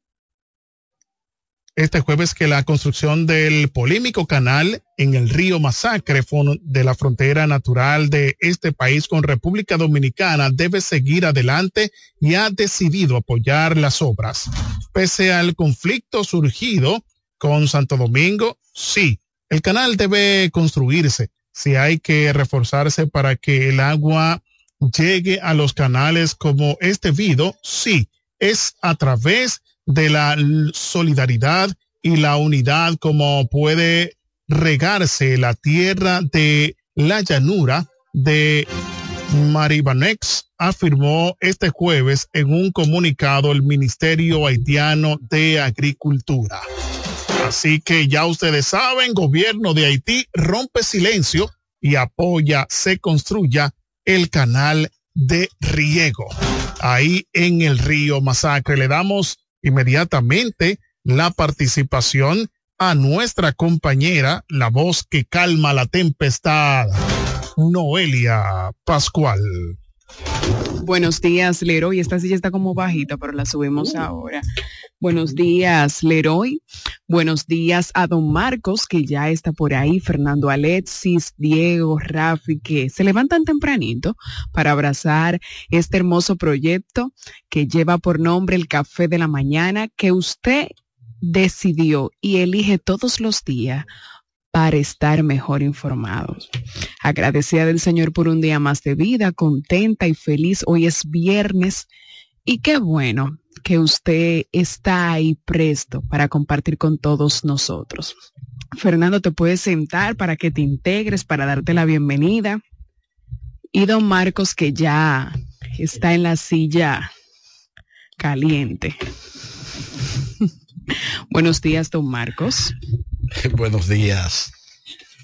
este jueves que la construcción del polémico canal en el río Masacre de la frontera natural de este país con República Dominicana debe seguir adelante y ha decidido apoyar las obras. Pese al conflicto surgido con Santo Domingo, sí, el canal debe construirse. Si hay que reforzarse para que el agua llegue a los canales como este vido, sí, es a través de la solidaridad y la unidad como puede regarse la tierra de la llanura de Maribanex, afirmó este jueves en un comunicado el Ministerio Haitiano de Agricultura. Así que ya ustedes saben, gobierno de Haití rompe silencio y apoya se construya el canal de riego ahí en el río Masacre. Le damos inmediatamente la participación a nuestra compañera, la voz que calma la tempestad, Noelia Pascual. Buenos días, Leroy. Esta silla está como bajita, pero la subimos ahora. Buenos días, Leroy. Buenos días a don Marcos, que ya está por ahí, Fernando Alexis, Diego, Rafi, que se levantan tempranito para abrazar este hermoso proyecto que lleva por nombre el Café de la Mañana, que usted decidió y elige todos los días para estar mejor informados. Agradecida del Señor por un día más de vida, contenta y feliz. Hoy es viernes y qué bueno que usted está ahí presto para compartir con todos nosotros. Fernando, te puedes sentar para que te integres, para darte la bienvenida. Y don Marcos, que ya está en la silla caliente. *laughs* buenos días, don Marcos. *laughs* buenos días.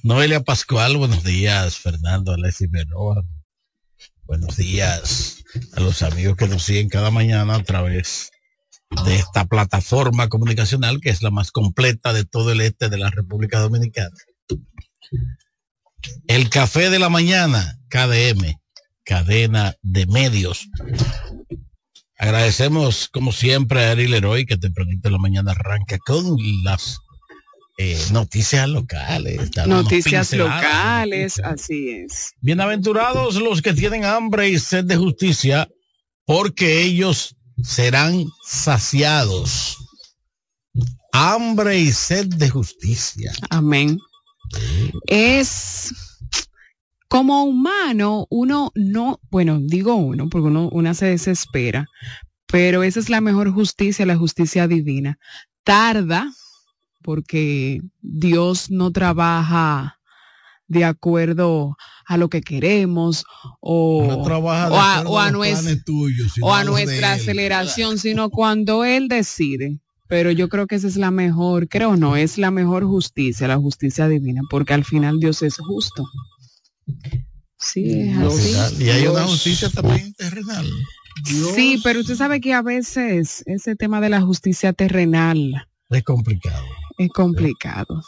Noelia Pascual, buenos días. Fernando Alessi Benoa. Buenos días a los amigos que nos siguen cada mañana a través de esta plataforma comunicacional que es la más completa de todo el este de la República Dominicana. El café de la mañana, KDM, cadena de medios. Agradecemos como siempre a Ari Leroy que te permite la mañana arranca con las eh, noticias locales. Noticias locales, así es. Bienaventurados los que tienen hambre y sed de justicia, porque ellos serán saciados. Hambre y sed de justicia. Amén. Es como humano, uno no, bueno, digo uno, porque uno una se desespera, pero esa es la mejor justicia, la justicia divina. Tarda, porque Dios no trabaja de acuerdo a lo que queremos o, a, nuestra aceleración, sino cuando Él decide. Pero yo creo que esa es la mejor, creo no, es la mejor justicia, la justicia divina, porque al final Dios es justo. Sí, es así. Y hay una justicia también terrenal. Sí, pero usted sabe que a veces ese tema de la justicia terrenal es complicado. Es complicado.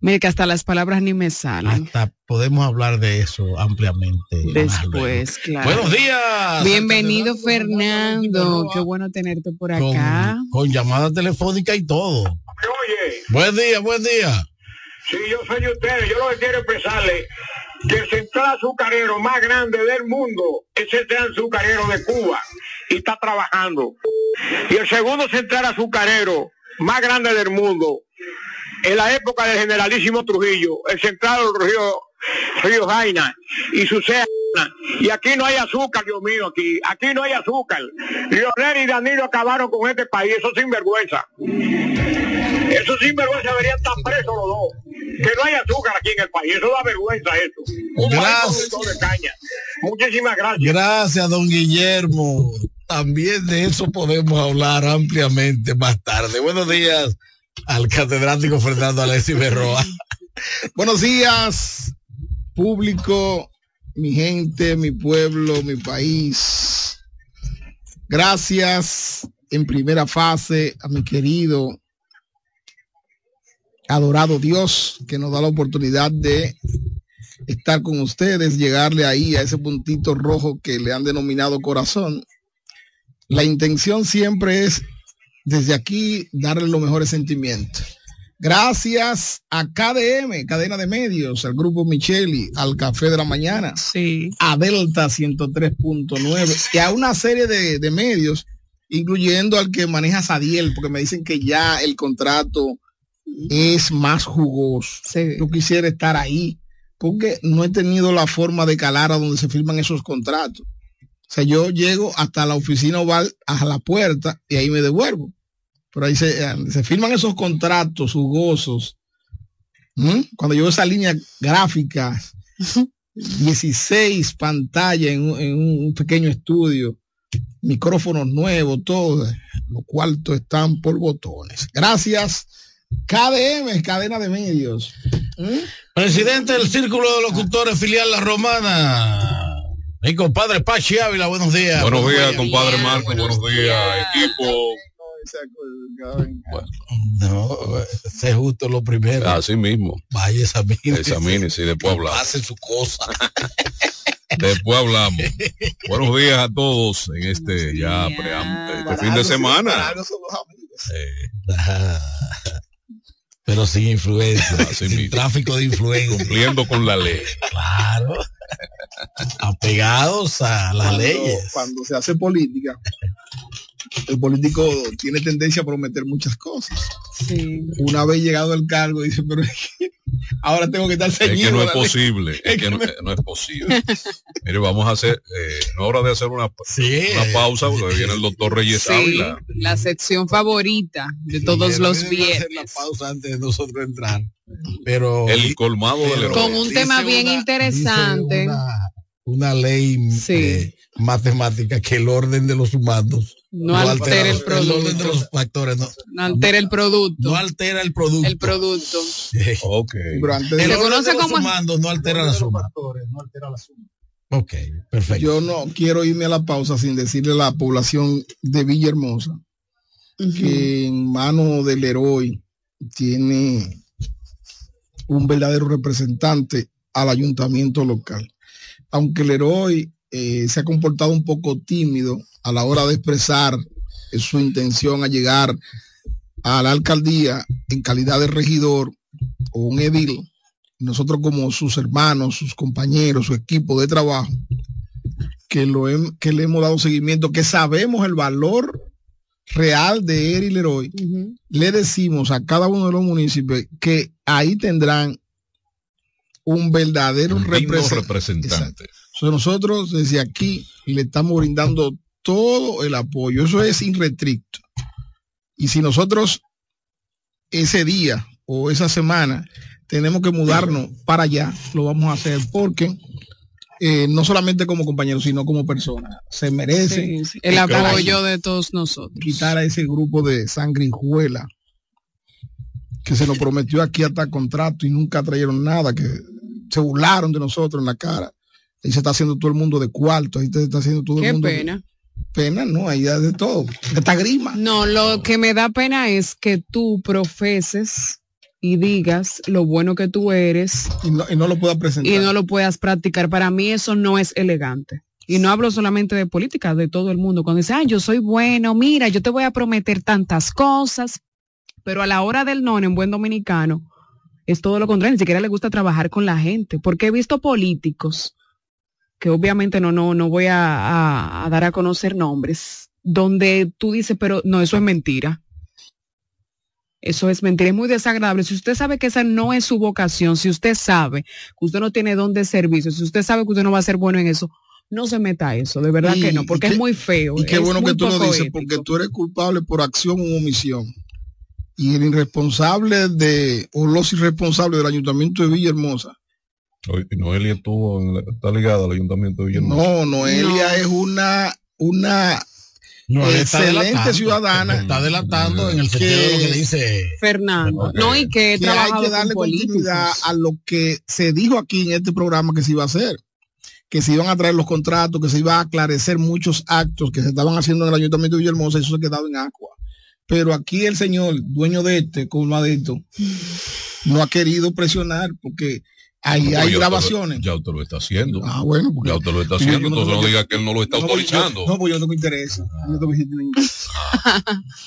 Mire que hasta las palabras ni me salen. Hasta podemos hablar de eso ampliamente. Después, claro. Buenos días. Bienvenido Fernando. Qué bueno tenerte por acá. Con, llamada telefónica y todo. Oye. Buen día, buen día. Sí, yo soy de ustedes. Yo lo que quiero expresarle que el central azucarero más grande del mundo es el central azucarero de Cuba y está trabajando. Y el segundo central azucarero más grande del mundo en la época del generalísimo Trujillo, el central río, río Jaina y su y aquí no hay azúcar, Dios mío, aquí, aquí no hay azúcar. Leonel y Danilo acabaron con este país, eso sin vergüenza. Eso sin vergüenza deberían estar presos los dos. Que no hay azúcar aquí en el país, eso da vergüenza eso. gracias. Muchísimas gracias. Gracias, don Guillermo. También de eso podemos hablar ampliamente más tarde. Buenos días al catedrático Fernando Alessi Berroa. *laughs* Buenos días, público, mi gente, mi pueblo, mi país. Gracias en primera fase a mi querido, adorado Dios, que nos da la oportunidad de estar con ustedes, llegarle ahí a ese puntito rojo que le han denominado corazón. La intención siempre es desde aquí darle los mejores sentimientos. Gracias a KDM, cadena de medios, al grupo Micheli, al Café de la Mañana, sí. a Delta 103.9 y a una serie de, de medios, incluyendo al que maneja Sadiel, porque me dicen que ya el contrato es más jugoso. Yo quisiera estar ahí, porque no he tenido la forma de calar a donde se firman esos contratos. O sea, yo llego hasta la oficina oval, a la puerta, y ahí me devuelvo. Pero ahí se, eh, se firman esos contratos jugosos. ¿Mm? Cuando yo veo esa línea gráfica, 16 pantallas en, un- en un pequeño estudio, micrófonos nuevos, todo, los cuartos están por botones. Gracias. KDM, cadena de medios. ¿Mm? Presidente del Círculo de Locutores Filial La Romana. Mi compadre Pachi Ávila, buenos días. Buenos días, compadre Marco. Buenos días, equipo. No, ese es justo lo primero. Así mismo. Vaya, examine. Examínese y después hablamos. Hace su cosa. *laughs* Después hablamos. Buenos días a todos en este ya pream- este fin de semana. Pero sin influencia, *laughs* sin tráfico de influencia. Cumpliendo con la ley. Claro. Apegados a las Cuando- leyes. Cuando se hace política, el político tiene tendencia a prometer muchas cosas. Una vez llegado al cargo, dice, pero es que ahora tengo que estar Es ceñido. que no a es la ley". posible. Es que no, no es posible. Mire, vamos a hacer, eh, no es hora de hacer una, una pausa porque viene el doctor Reyes Sí, Ávila. la sección favorita de todos los hacer viernes. la pausa antes de nosotros entrar. Pero El colmado del error. Con un tema Dice bien una- interesante. una ley eh, matemática que el orden de los humanos No altera el El orden de producto. los factores no, No altera el producto. no altera el producto. El producto. *laughs* Ok. Pero antes El de- orden conoce como- sumandos no altera la suma. Ok, perfecto. Yo no quiero irme a la pausa sin decirle a la población de Villahermosa que en mano del héroe tiene un verdadero representante al ayuntamiento local. Aunque el héroe eh, se ha comportado un poco tímido a la hora de expresar eh, su intención a llegar a la alcaldía en calidad de regidor o un edil, nosotros como sus hermanos, sus compañeros, su equipo de trabajo, que, lo que le hemos dado seguimiento, que sabemos el valor real de Eri Leroy, le decimos a cada uno de los municipios que ahí tendrán un verdadero Un digno representante. representante. So, nosotros desde aquí le estamos brindando todo el apoyo. Eso es irrestricto. Y si nosotros ese día o esa semana tenemos que mudarnos para allá, lo vamos a hacer porque eh, no solamente como compañeros, sino como personas. Se merece Sí, sí. El apoyo de todos nosotros. quitar a ese grupo de sangrijuela que se nos prometió aquí hasta contrato y nunca trajeron nada, que se burlaron de nosotros en la cara. Ahí se está haciendo todo el mundo de cuarto, ahí se está haciendo todo Qué el mundo. de- pena. pena, no, ahí hay de todo. Esta grima. No, lo que me da pena es que tú profeses y digas lo bueno que tú eres Y no, y no lo pueda presentar. y no lo puedas practicar. Para mí eso no es elegante. Y no hablo solamente de política, de todo el mundo. Cuando dice, ah, yo soy bueno, mira, yo te voy a prometer tantas cosas, pero a la hora del no, en buen dominicano, es todo lo contrario, ni siquiera le gusta trabajar con la gente, porque he visto políticos, que obviamente no, no, no voy a, a- a dar a conocer nombres, donde tú dices, pero no, eso es mentira. Eso es mentira, es muy desagradable. Si usted sabe que esa no es su vocación, si usted sabe que usted no tiene don de servicio, si usted sabe que usted no va a ser bueno en eso, no se meta a eso, de verdad Y- que no, porque es muy feo. Y qué bueno que tú lo dices, ético. porque tú eres culpable por acción u omisión. Y el irresponsable de, o los irresponsables del ayuntamiento de Villahermosa. Noelia estuvo en la- está ligada al ayuntamiento de Villahermosa. No, Noelia es una, una No, excelente ciudadana. Está delatando en el sentido de lo que dice Fernando. No, y que he que hay trabajado que darle continuidad a lo que se dijo aquí en este programa que se iba a hacer, que se iban a traer los contratos, que se iba a aclarecer muchos actos que se estaban haciendo en el Ayuntamiento de Villahermosa, y eso se ha quedado en agua. Pero aquí el señor, dueño de este colmadito, no ha querido presionar porque Hay, No, hay ya usted lo- grabaciones. ya usted lo está haciendo. Ah, bueno, porque- Ya usted lo está haciendo, no entonces no tengo- diga que él no lo está No, porque yo- autorizando. No, pues yo no tengo interés. Yo no tengo interés.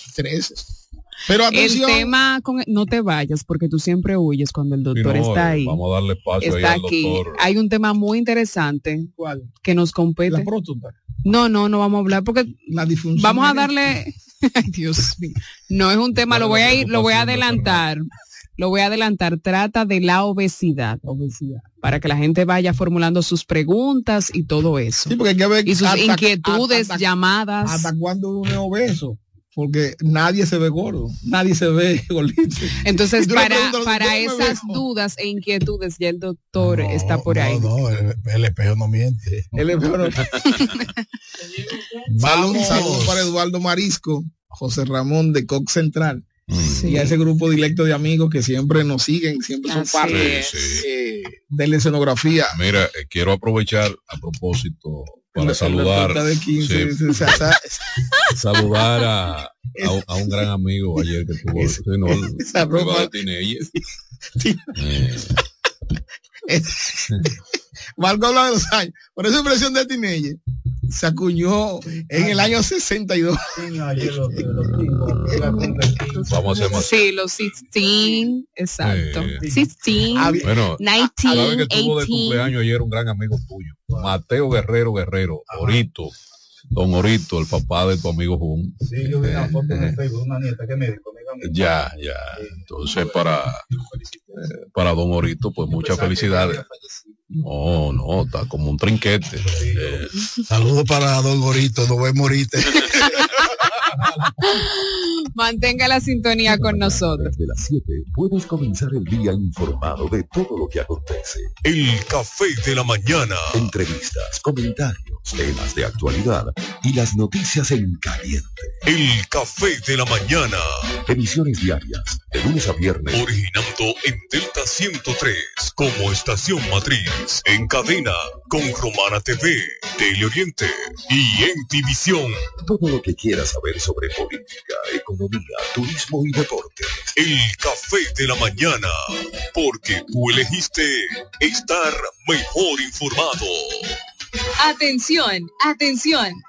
Intereses. Pero El atención. tema con no te vayas porque tú siempre huyes cuando el doctor no, está eh, ahí. vamos a darle espacio ahí Está al aquí. doctor. Hay un tema muy interesante ¿Cuál? que nos compete. La próstata. No, no, no vamos a hablar porque La disfunción. vamos a darle *laughs* Ay, Dios mío. No es un tema, lo voy a ir, lo voy a adelantar. Lo voy a adelantar. Trata de la obesidad. Obesidad. Para que la gente vaya formulando sus preguntas y todo eso. Sí, porque hay que ver y sus hasta- inquietudes, hasta- llamadas. ¿Hasta cuándo uno es obeso? Porque nadie se ve gordo, nadie se ve *laughs* gordito. Entonces, para, para ¿cómo me esas dudas e inquietudes, ya el doctor está por ahí. No, no, el, el espejo no miente. Él es bueno. Saludos Vamos. saludos para Eduardo Marisco, José Ramón de Cox Central. Y a ese grupo directo de amigos que siempre nos siguen, siempre son Así parte es. eh, de la escenografía. Mira, eh, quiero aprovechar a propósito para saludar, el doctor de 15, sí, o sea, sa- saludar a, a un- a un *laughs* gran amigo ayer que tuvo sí, no, el- esa ropa- de. Eh, *laughs* Marco habla de los años. Por esa impresión de Teenager se acuñó en el año 62. vamos a hacer más. Sí, los 16, exacto. Eh, 16, Bueno, 19, sabe que tuvo de 18. cumpleaños ayer un gran amigo tuyo, Mateo Guerrero Guerrero, Orito, don Orito, el papá de tu amigo Jun. Sí, yo vi una foto en Facebook, una nieta que amiga mía. Ya, ya. Entonces para eh, para don Orito, pues muchas felicidades. No, no, está como un trinquete. Eh, Saludos para Don Gorito, no voy a morirte. *laughs* Mantenga la sintonía con nosotros. Desde las 7 puedes comenzar el día informado de todo lo que acontece. El café de la mañana. Entrevistas, comentarios, temas de actualidad y las noticias en caliente. El café de la mañana. Emisiones diarias, de lunes a viernes. Originando en Delta 103 como estación matriz. En cadena con Romana TV, Teleoriente y Entivisión. Todo lo que quieras saber sobre política, economía, turismo y deporte. El café de la mañana. Porque tú elegiste estar mejor informado. Atención, atención.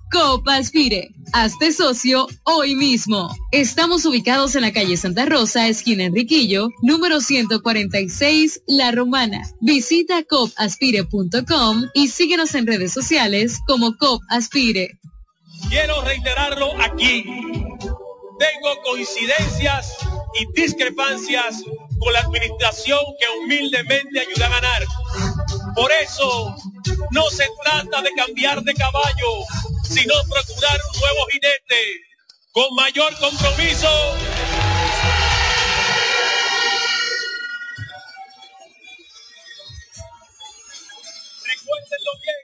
COP Aspire. Hazte socio hoy mismo. Estamos ubicados en la calle Santa Rosa, esquina Enriquillo, número 146, La Romana. Visita copaspire.com y síguenos en redes sociales como COP Aspire. Quiero reiterarlo aquí. Tengo coincidencias y discrepancias con la administración que humildemente ayuda a ganar. Por eso, no se trata de cambiar de caballo, sino procurar un nuevo jinete con mayor compromiso. Recuérdenlo bien.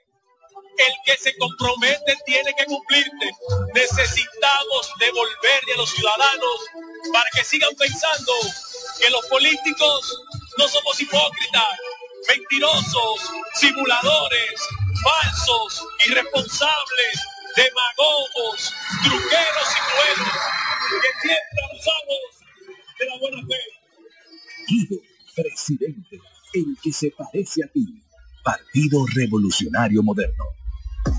El que se compromete tiene que cumplirte. Necesitamos devolverle a los ciudadanos para que sigan pensando que los políticos no somos hipócritas, mentirosos, simuladores, falsos, irresponsables, demagogos, truqueros y crueles, que siempre abusamos de la buena fe. Guido, presidente, el que se parece a ti. Partido Revolucionario Moderno.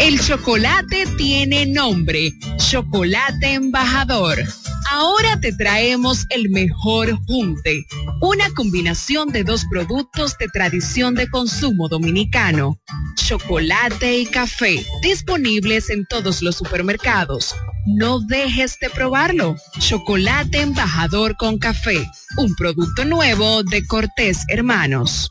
El chocolate tiene nombre, chocolate embajador. Ahora te traemos el mejor junte, una combinación de dos productos de tradición de consumo dominicano, chocolate y café, disponibles en todos los supermercados. No dejes de probarlo. Chocolate embajador con café, un producto nuevo de Cortés Hermanos.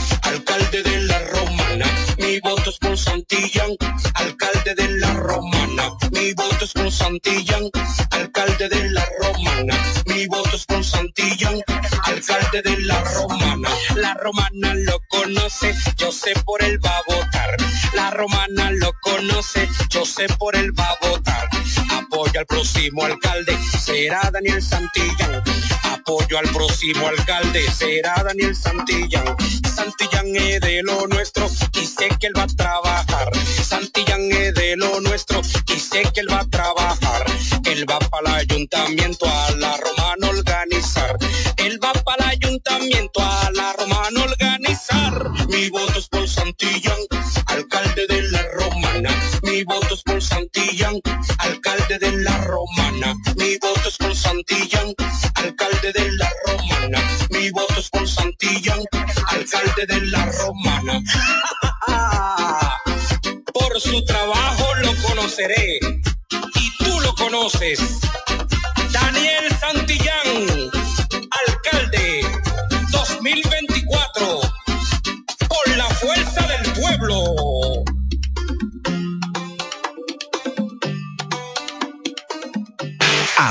Por Santillán, alcalde de la Romana. Mi voto es por Santillán, alcalde de la Romana. Mi voto es por Santillán, alcalde de la Romana. La Romana lo conoce, yo sé por él va a votar. La Romana lo conoce, yo sé por él va a votar. Apoyo al próximo alcalde, será Daniel Santillán. Apoyo al próximo alcalde, será Daniel Santillán. Santillán es de lo nuestro y sé que él va a trabajar. Santillán es de lo nuestro y sé que él va a trabajar. Él va para el ayuntamiento a la romana organizar. Él va para el ayuntamiento a la romana organizar. Mi voto es por Santillán, alcalde de la. Mi voto es por Santillán, alcalde de la romana. Mi voto es por Santillán, alcalde de la romana. Mi voto es por Santillán, alcalde de la romana. *laughs* Por su trabajo lo conoceré y tú lo conoces. Daniel Santillán, alcalde 2024,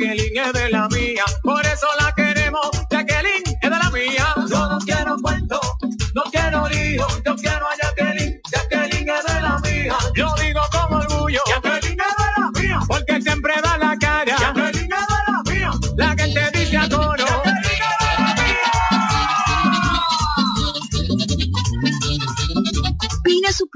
Jacqueline es de la mía, por eso la queremos, Jacqueline es de la mía. Yo no quiero cuento, no quiero lío, yo quiero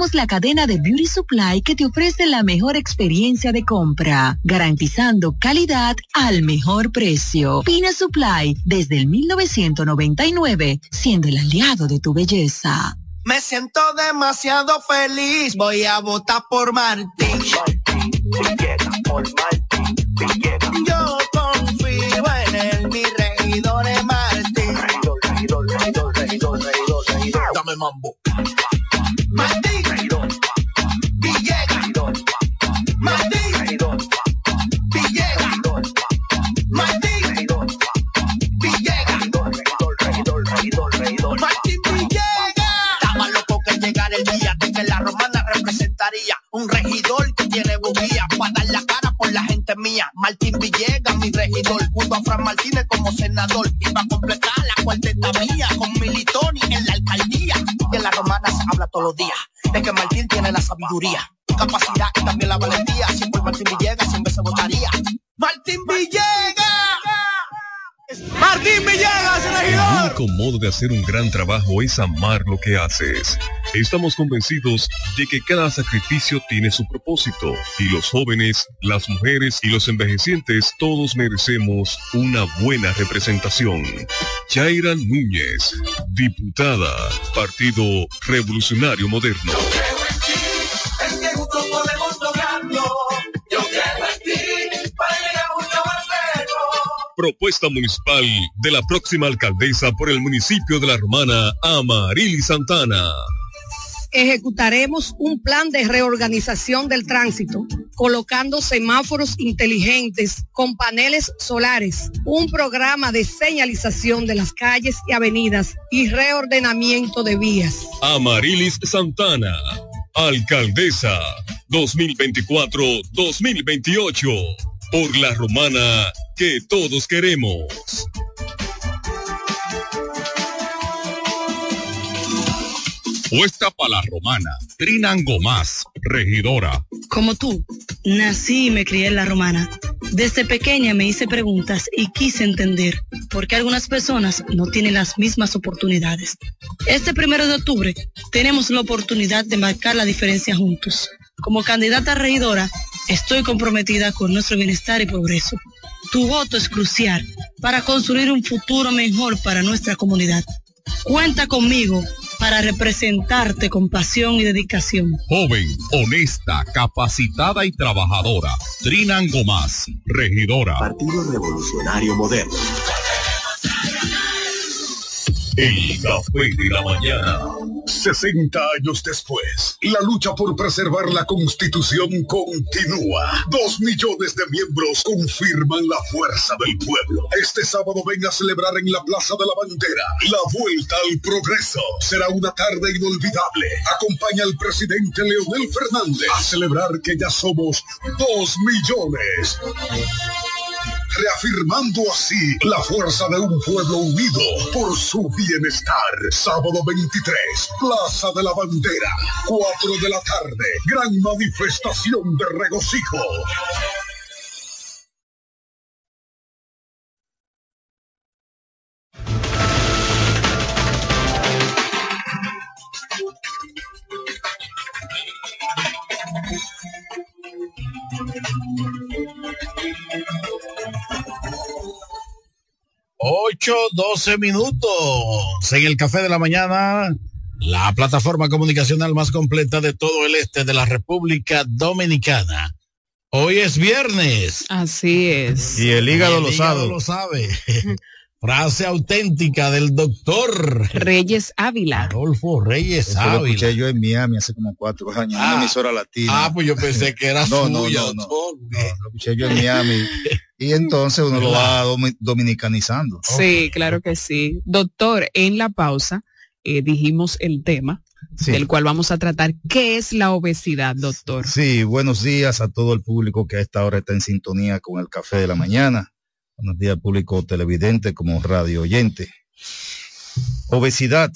somos la cadena de Beauty Supply que te ofrece la mejor experiencia de compra, garantizando calidad al mejor precio. Pina Supply, desde el 1999, siendo el aliado de tu belleza. Me siento demasiado feliz, voy a votar por Martín. Yo confío en él, mi regidor es Martín. Dame mambo. Un regidor que tiene bujía para dar la cara por la gente mía. Martín Villegas, mi regidor, junto a Fran Martínez como senador. Iba a completar la cuarteta mía con Militoni en la alcaldía. Y en la romana se habla todos los días de que Martín tiene la sabiduría, capacidad y también la valentía. Si Martín Villegas siempre se votaría. Martín Villegas. Martín Villegas, El regidor. único modo de hacer un gran trabajo es amar lo que haces. Estamos convencidos de que cada sacrificio tiene su propósito y los jóvenes, las mujeres y los envejecientes todos merecemos una buena representación. Yaira Núñez, diputada, Partido Revolucionario Moderno. Propuesta municipal de la próxima alcaldesa por el municipio de La Romana, Amarili Santana. ejecutaremos un plan de reorganización del tránsito, colocando semáforos inteligentes con paneles solares, un programa de señalización de las calles y avenidas y reordenamiento de vías. Amarilis Santana, alcaldesa 2024-2028, por la romana que todos queremos. Puesta para la romana, Trinan Gomás, regidora. Como tú, nací y me crié en la romana. Desde pequeña me hice preguntas y quise entender por qué algunas personas no tienen las mismas oportunidades. Este primero de octubre tenemos la oportunidad de marcar la diferencia juntos. Como candidata regidora, estoy comprometida con nuestro bienestar y progreso. Tu voto es crucial para construir un futuro mejor para nuestra comunidad. Cuenta conmigo para representarte con pasión y dedicación. Joven, honesta, capacitada y trabajadora. Trinan Gomás, regidora. Partido Revolucionario Moderno. El café de la mañana. 60 años después, la lucha por preservar la Constitución continúa. Dos millones de miembros confirman la fuerza del pueblo. Este sábado ven a celebrar en la Plaza de la Bandera la vuelta al progreso. Será una tarde inolvidable. Acompaña al presidente Leonel Fernández a celebrar que ya somos dos millones reafirmando así la fuerza de un pueblo unido por su bienestar. Sábado 23, Plaza de la Bandera, 4 de la tarde, gran manifestación de regocijo. Ocho, doce minutos en el café de la mañana. La plataforma comunicacional más completa de todo el este de la República Dominicana. Hoy es viernes. Así es. Y el hígado, lo, sabe. lo sabe. *laughs* Frase auténtica del doctor Reyes Ávila. Adolfo Reyes Esto lo Ávila. escuché yo en Miami hace como cuatro años, en Ah. una emisora latina. Ah, pues yo pensé que era *laughs* no, no, suya, no, no, doctor. no, lo escuché yo en Miami. Y entonces uno lo va domi- dominicanizando. Sí, claro que sí. Doctor, en la pausa eh, dijimos el tema Sí. del cual vamos a tratar. ¿Qué es la obesidad, doctor? Sí, buenos días a todo el público que a esta hora está en sintonía con el café de la mañana. Buenos días público televidente como radio oyente. Obesidad,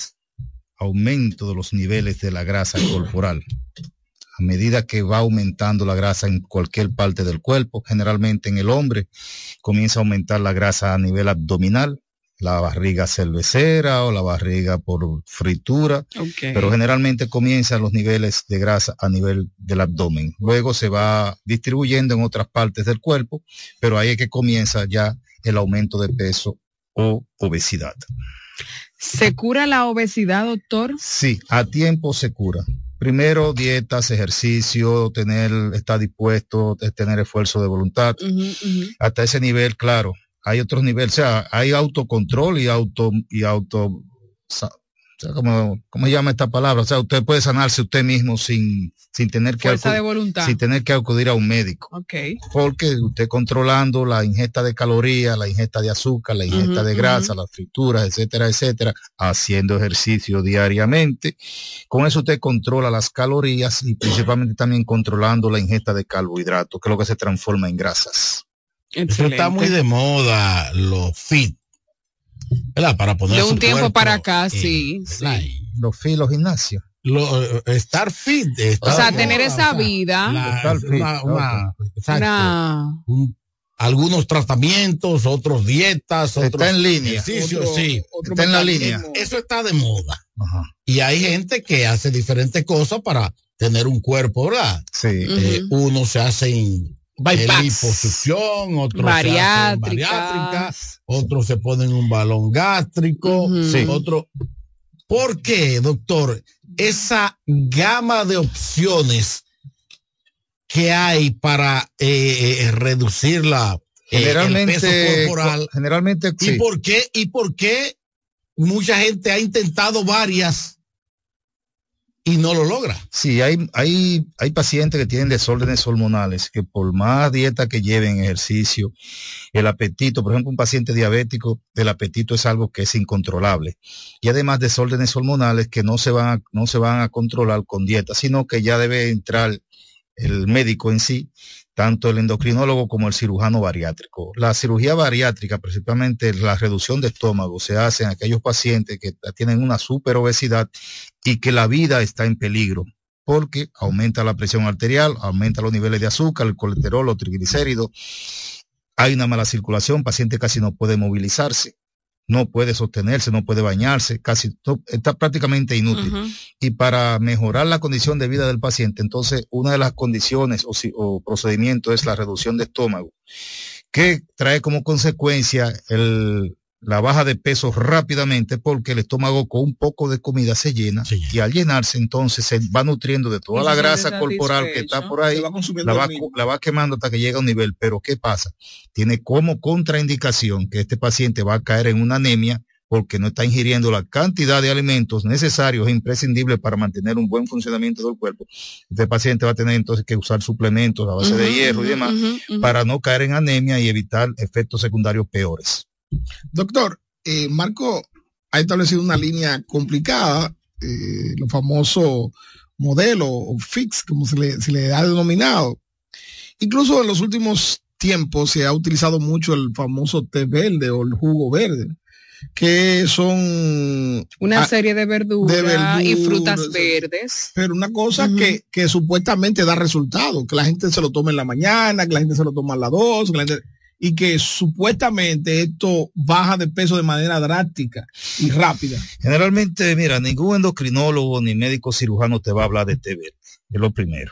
aumento de los niveles de la grasa corporal. A medida que va aumentando la grasa en cualquier parte del cuerpo, generalmente en el hombre, comienza a aumentar la grasa a nivel abdominal, la barriga cervecera o la barriga por fritura, pero generalmente comienzan los niveles de grasa a nivel del abdomen. Luego se va distribuyendo en otras partes del cuerpo, pero ahí es que comienza ya el aumento de peso o obesidad. ¿Se cura la obesidad, doctor? Sí, a tiempo se cura. Primero, dietas, ejercicio, tener, estar dispuesto, tener esfuerzo de voluntad. Hasta ese nivel, claro, hay otros niveles, o sea, hay autocontrol y auto, y auto, ¿cómo, ¿cómo, se llama esta palabra? O sea, usted puede sanarse usted mismo sin, sin tener que Fuerza de voluntad. sin tener que acudir a un médico. Okay. Porque usted controlando la ingesta de calorías, la ingesta de azúcar, la ingesta de grasa, ujú. las frituras, etcétera, etcétera, haciendo ejercicio diariamente. Con eso usted controla las calorías y principalmente también controlando la ingesta de carbohidratos, que es lo que se transforma en grasas. Eso está muy de moda, los fit. ¿Verdad? Para poner De un tiempo cuerpo para acá, en- sí. Los fit, los gimnasios. Lo, eh, estar fit. O estar sea, de tener esa o sea, vida. la- Estar fit, una- una- exacto. Una- Un- algunos tratamientos, otros dietas, otros Está en línea. ejercicios, Otro- sí. otro Está en la línea. Eso está de moda. Y hay gente que hace diferentes cosas para tener un cuerpo, ¿verdad? Sí. Eh, unos se hacen Bypass. liposucción, otros se hacen Bariátricas. bariátrica, otros se ponen un balón gástrico, Sí. otro. ¿Por qué, doctor? Esa gama de opciones que hay para eh, eh, reducir la eh, el Generalmente, peso corporal. generalmente, ¿Y sí. por qué? ¿Y por qué mucha gente ha intentado varias y no lo logra? Sí, hay, hay, hay pacientes que tienen desórdenes hormonales que por más dieta que lleven, ejercicio, el apetito, por ejemplo, un paciente diabético, el apetito es algo que es incontrolable. Y además desórdenes hormonales que no se van a, no se van a controlar con dieta, sino que ya debe entrar el médico en sí, tanto el endocrinólogo como el cirujano bariátrico. La cirugía bariátrica, principalmente la reducción de estómago, se hace en aquellos pacientes que tienen una superobesidad y que la vida está en peligro porque aumenta la presión arterial, aumenta los niveles de azúcar, el colesterol, los triglicéridos, hay una mala circulación, paciente casi no puede movilizarse, no puede sostenerse, no puede bañarse, casi está prácticamente inútil. Y para mejorar la condición de vida del paciente, entonces una de las condiciones o, si- o procedimientos es la reducción de estómago, que trae como consecuencia el, la baja de peso rápidamente porque el estómago con un poco de comida se llena y al llenarse entonces se va nutriendo de toda Y la grasa corporal que está por ahí, va la va, la quemando hasta que llega a un nivel. Pero ¿qué pasa? Tiene como contraindicación que este paciente va a caer en una anemia porque no está ingiriendo la cantidad de alimentos necesarios e imprescindibles para mantener un buen funcionamiento del cuerpo. Este paciente va a tener entonces que usar suplementos a base de hierro y demás para no caer en anemia y evitar efectos secundarios peores. Doctor, eh, Marco ha establecido una línea complicada, eh, lo famoso modelo o fix, como se le, se le ha denominado. Incluso en los últimos tiempos se ha utilizado mucho el famoso té verde o el jugo verde, que son Una ah, serie de verduras, de verduras, y frutas verdes. pero una cosa que, que supuestamente da resultado, que la gente se lo toma en la mañana, que la gente se lo toma a las dos, que la gente- y que supuestamente esto baja de peso de manera drástica y rápida. Generalmente, mira, ningún endocrinólogo ni médico cirujano te va a hablar de té verde. Es lo primero.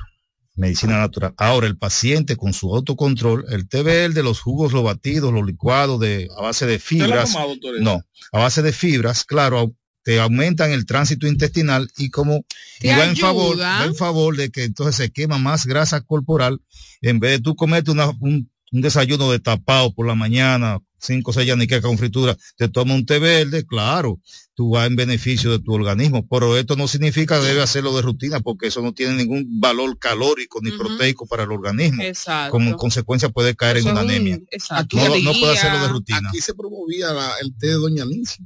Medicina natural. Ahora, el paciente con su autocontrol, el té verde, los jugos, los batidos, los licuados de, a base de ¿Usted lo ha fibras. tomado, doctor, eso? No, a base de fibras, claro, te aumentan el tránsito intestinal y como y va en favor, va en favor de que entonces se quema más grasa corporal en vez de tú comerte una- un, un desayuno de tapado por la mañana, cinco o seis yaniquecas con fritura, te toma un té verde, claro, tú vas en beneficio de tu organismo, pero esto no significa que debe hacerlo de rutina porque eso no tiene ningún valor calórico ni proteico para el organismo. Exacto. Como consecuencia puede caer Eso en una un- anemia. exacto. No, no puede hacerlo de rutina. Aquí se promovía la- el té de Doña Nancy.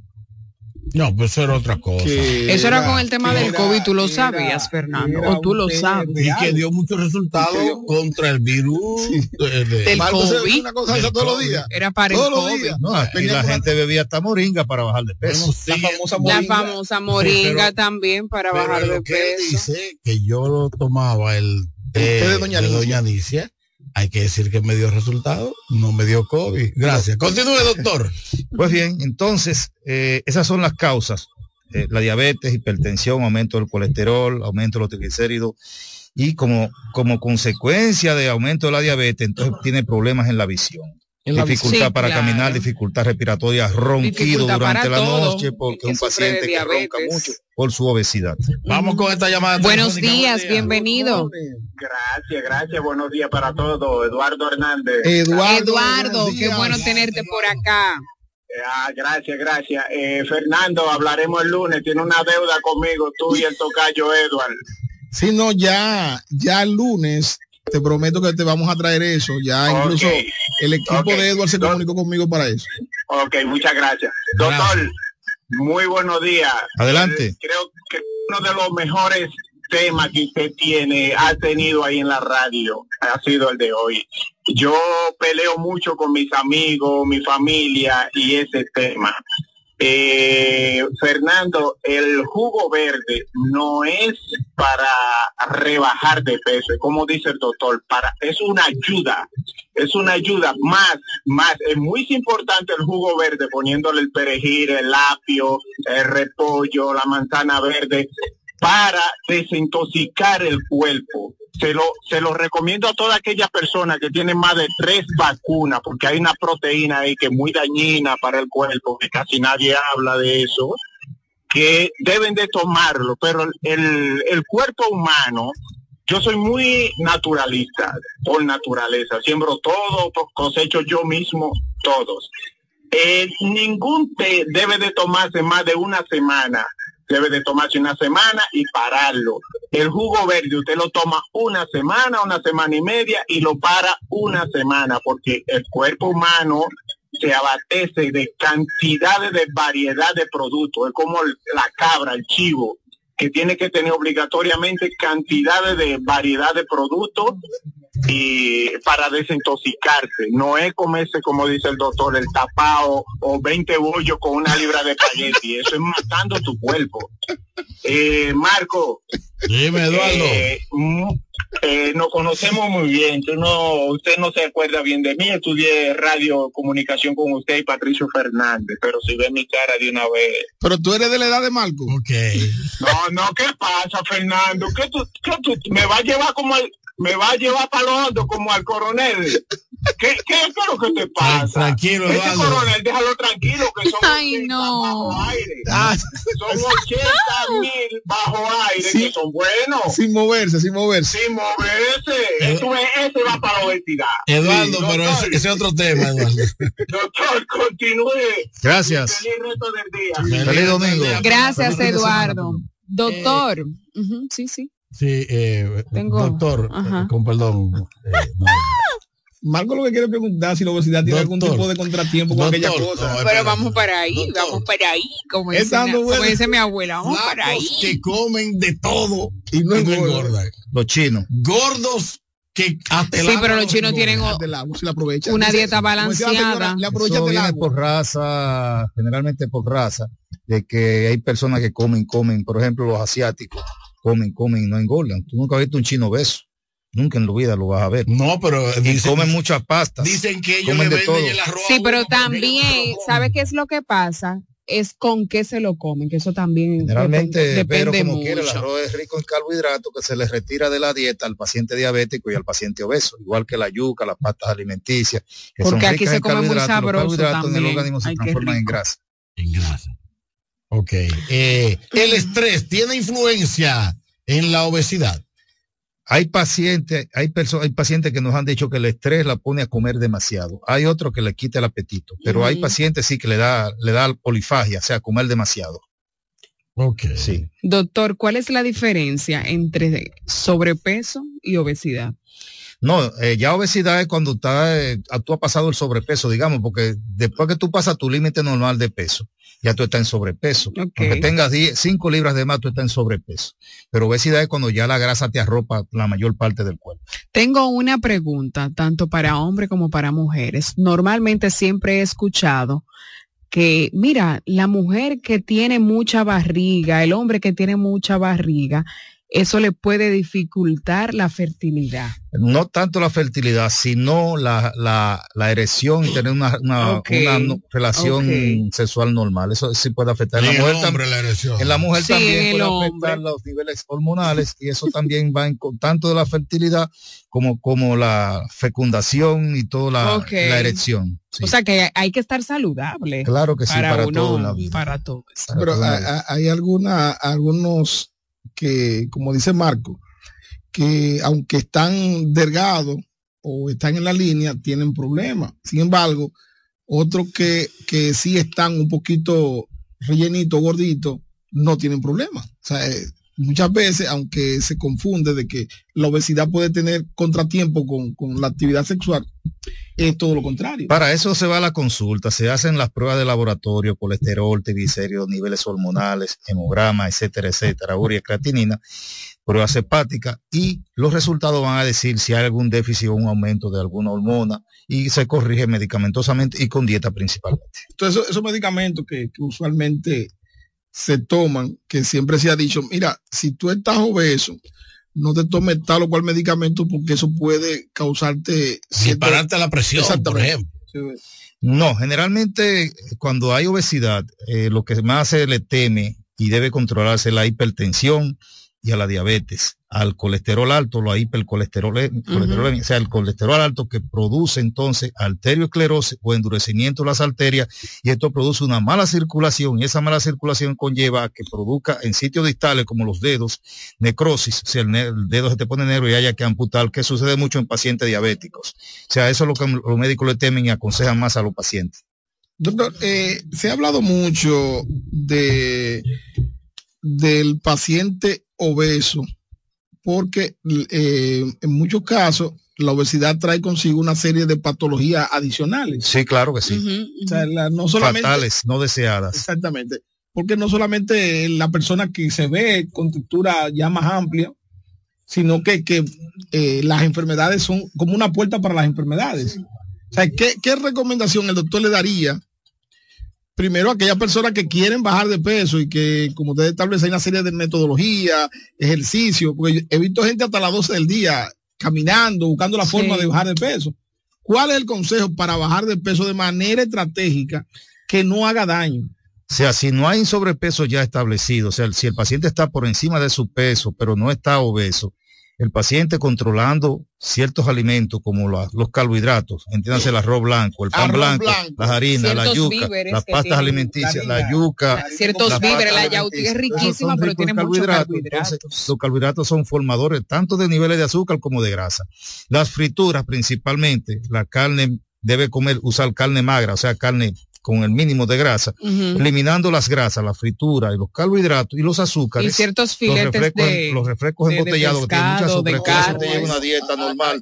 No, pues eso era otra cosa. Eso era con el tema del era- COVID, tú lo era- sabías, Fernando, o tú lo sabes. Y que dio muchos resultados Y dio- contra el virus de- de- Del COVID. ve una cosa esa todos los días. Era para el Todos los COVID. días. No, aquí la gente bebía hasta moringa para bajar de peso. La famosa La moringa. famosa moringa Pero- también para pero bajar lo de peso. dice que yo lo tomaba el té, de Doña de. Doña Alicia, hay que decir que me dio resultado, no me dio COVID. Gracias. Continúe, doctor. Pues bien, entonces, eh, esas son las causas. Eh, la diabetes, hipertensión, aumento del colesterol, aumento de los triglicéridos y como, como consecuencia de aumento de la diabetes, entonces tiene problemas en la visión. En la dificultad para claro. caminar, dificultad respiratoria, ronquido Dificultad durante la todo, noche porque que un paciente que ronca mucho por su obesidad. Vamos con esta llamada. Buenos días, bienvenido. Gracias, gracias. Buenos días para todos. Eduardo Hernández. Eduardo, qué bueno tenerte por acá. Ah, gracias, gracias. Eh, Fernando, hablaremos el lunes. Tiene una deuda conmigo, tú y el tocayo Edward. Si no, ya, ya el lunes, te prometo que te vamos a traer eso. Ya incluso el equipo de Edward se comunicó conmigo para eso. Ok, muchas gracias. Doctor, muy buenos días. Adelante. Eh, creo que uno de los mejores temas que usted tiene, ha tenido ahí en la radio, ha sido el de hoy. Yo peleo mucho con mis amigos, mi familia y ese tema. Eh, Fernando, el jugo verde no es para rebajar de peso, es como dice el doctor, para es una ayuda, es una ayuda más, más, es muy importante el jugo verde poniéndole el perejil, el apio, el repollo, la manzana verde para desintoxicar el cuerpo. Se lo, se lo recomiendo a toda aquella persona que tiene más de tres vacunas, porque hay una proteína ahí que es muy dañina para el cuerpo, que casi nadie habla de eso, que deben de tomarlo, pero el, el cuerpo humano, yo soy muy naturalista, por naturaleza, siembro todo, cosecho yo mismo, todos. Eh, ningún té debe de tomarse más de una semana. Debe de tomarse una semana y pararlo. El jugo verde usted lo toma una semana, una semana y media y lo para una semana porque el cuerpo humano se abastece de cantidades de variedad de productos. Es como la cabra, el chivo, que tiene que tener obligatoriamente cantidades de variedad de productos y para desintoxicarse. No es comerse, como dice el doctor, el tapao o 20 bollos con una libra de espagueti. Eso es matando tu cuerpo. Eh, Marco. Dime, Eduardo. eh, mm, eh, nos conocemos muy bien. Tú no, usted no se acuerda bien de mí. Estudié radio comunicación con usted y Patricio Fernández, pero si ve mi cara de una vez. Pero tú eres de la edad de Marco. Ok. No, no, ¿qué pasa, Fernando? ¿Qué tú, qué tú me va a llevar como al, me va a llevar para lo hondo como al coronel? ¿Qué, qué, es lo que te pasa? Tranquilo, Ese Eduardo. coronel, déjalo tranquilo, que son Ay, no. son 80 mil bajo aire, Sí. que son buenos. Sin moverse, sin moverse. Sin moverse. Eso es- ese va para la obesidad. Eduardo, Sí, pero doctor, ese, es otro tema, Eduardo. Doctor, continúe. Gracias. Feliz resto del día. Feliz domingo. Gracias, Feliz fin de semana. Eduardo. Doctor. Ujú, sí, sí. Sí, eh, Tengo- doctor, eh, con perdón. *laughs* eh, no. Marco lo que quiere preguntar si la obesidad tiene algún tipo de contratiempo con aquella cosa. no, Pero vamos para ahí, vamos para ahí, como dice, como dice mi abuela, vamos para ahí. Que comen de todo Y no y no engorda. engordan. Los chinos. Gordos que hasta Sí, pero los chinos tienen si una dieta la balanceada. Le Eso aprovechas del viene agua. por raza, generalmente por raza, de que hay personas que comen, comen, por ejemplo, los asiáticos, comen, comen y no engordan. Tú nunca has visto un chino beso. Nunca en la vida lo vas a ver. No, pero Y dicen, comen muchas pastas. dicen que ellos comen le de venden todo. el arroz. Sí, pero también, ¿sabe qué es lo que pasa? Es con qué se lo comen, que eso también Generalmente, depende, pero depende como quiera, el mucho. arroz es rico en carbohidratos que se le retira de la dieta al paciente diabético y al paciente obeso, igual que la yuca, las pastas alimenticias, que Porque son aquí ricas se come muy los sabroso carbohidratos en el también. organismo se Ay, qué transforman en rico. grasa. En grasa. Ok. Eh, el estrés tiene influencia en la obesidad. Hay pacientes, hay personas, hay pacientes que nos han dicho que el estrés la pone a comer demasiado. Hay otros que le quita el apetito, pero hay pacientes sí que le da, le da polifagia, o sea, comer demasiado. Ok. Sí. Doctor, ¿cuál es la diferencia entre sobrepeso y obesidad? No, eh, ya obesidad es cuando está, eh, tú has pasado el sobrepeso, digamos, porque después que tú pasas tu límite normal de peso, ya tú estás en sobrepeso. Ok. Aunque tengas 10, 5 libras de más, tú estás en sobrepeso. Pero obesidad es cuando ya la grasa te arropa la mayor parte del cuerpo. Tengo una pregunta, tanto para hombres como para mujeres. Normalmente siempre he escuchado que, mira, la mujer que tiene mucha barriga, el hombre que tiene mucha barriga, eso le puede dificultar la fertilidad. No tanto la fertilidad, sino la, la, la erección y tener una, una, Ok, una no- relación sexual normal. Eso sí puede afectar. En la mujer, tam- hombre la erección. en la mujer Sí, también puede hombre. afectar los niveles hormonales y eso también va en con- tanto de la fertilidad como, como la fecundación y toda la, la erección. Sí. O sea que hay que estar saludable. Claro que sí, para uno, todo en la vida. Para todo. Pero Para hay, hay- hay alguna, algunos que, como dice Marco, que aunque están delgados o están en la línea, tienen problemas. Sin embargo, otros que, que sí están un poquito rellenitos, gorditos, no tienen problemas. O sea, eh, muchas veces, aunque se confunde de que la obesidad puede tener contratiempo con, con la actividad sexual, es todo lo contrario. Para eso se va a la consulta, se hacen las pruebas de laboratorio, colesterol, triglicéridos, niveles hormonales, hemograma, etcétera, etcétera, urea, creatinina, pruebas hepáticas y los resultados van a decir si hay algún déficit o un aumento de alguna hormona y se corrige medicamentosamente y con dieta principalmente. Entonces, esos, medicamentos que, que usualmente se toman, que siempre se ha dicho, mira, si tú estás obeso, no te tomes tal o cual medicamento porque eso puede causarte Dispararte la presión, por ejemplo. No, generalmente cuando hay obesidad, eh, lo que más se le teme y debe controlarse es la hipertensión y a la diabetes, al colesterol alto, la hipercolesterolemia, colesterolemia, o sea, el colesterol alto que produce entonces arteriosclerosis o endurecimiento de las arterias y esto produce una mala circulación y esa mala circulación conlleva a que produzca en sitios distales como los dedos necrosis, o sea, el, el dedo se te pone negro y haya que amputar, que sucede mucho en pacientes diabéticos. O sea, eso es lo que los médicos le temen y aconsejan más a los pacientes. Doctor, eh, se ha hablado mucho de del paciente obeso, porque eh, en muchos casos la obesidad trae consigo una serie de patologías adicionales. Sí, claro que sí. O sea, la- no solamente Fatales, no deseadas. Exactamente. Porque no solamente la persona que se ve con textura ya más amplia, sino que, que eh, las enfermedades son como una puerta para las enfermedades. O sea, ¿qué, qué recomendación el doctor le daría? Primero aquellas personas que quieren bajar de peso y que, como usted establece, hay una serie de metodología, ejercicio, porque he visto gente hasta las 12 del día caminando, buscando la Sí. forma de bajar de peso. ¿Cuál es el consejo para bajar de peso de manera estratégica que no haga daño? O sea, si no hay un sobrepeso ya establecido, o sea, si el paciente está por encima de su peso, pero no está obeso, el paciente controlando ciertos alimentos como la- los carbohidratos, entiéndase el arroz blanco, el pan blanco, blanco. las harinas, la yuca, las pastas alimenticias, la la yuca. Ciertos las víveres, la yautía es riquísima, pero tiene carbohidratos. carbohidratos. Entonces, los carbohidratos son formadores tanto de niveles de azúcar como de grasa. Las frituras principalmente, la carne debe comer, usar carne magra, o sea, carne con el mínimo de grasa, eliminando las grasas, la fritura y los carbohidratos y los azúcares. Y ciertos los refrescos, de- los refrescos de- de embotellados que tienen mucha azúcar. usted lleva una dieta normal.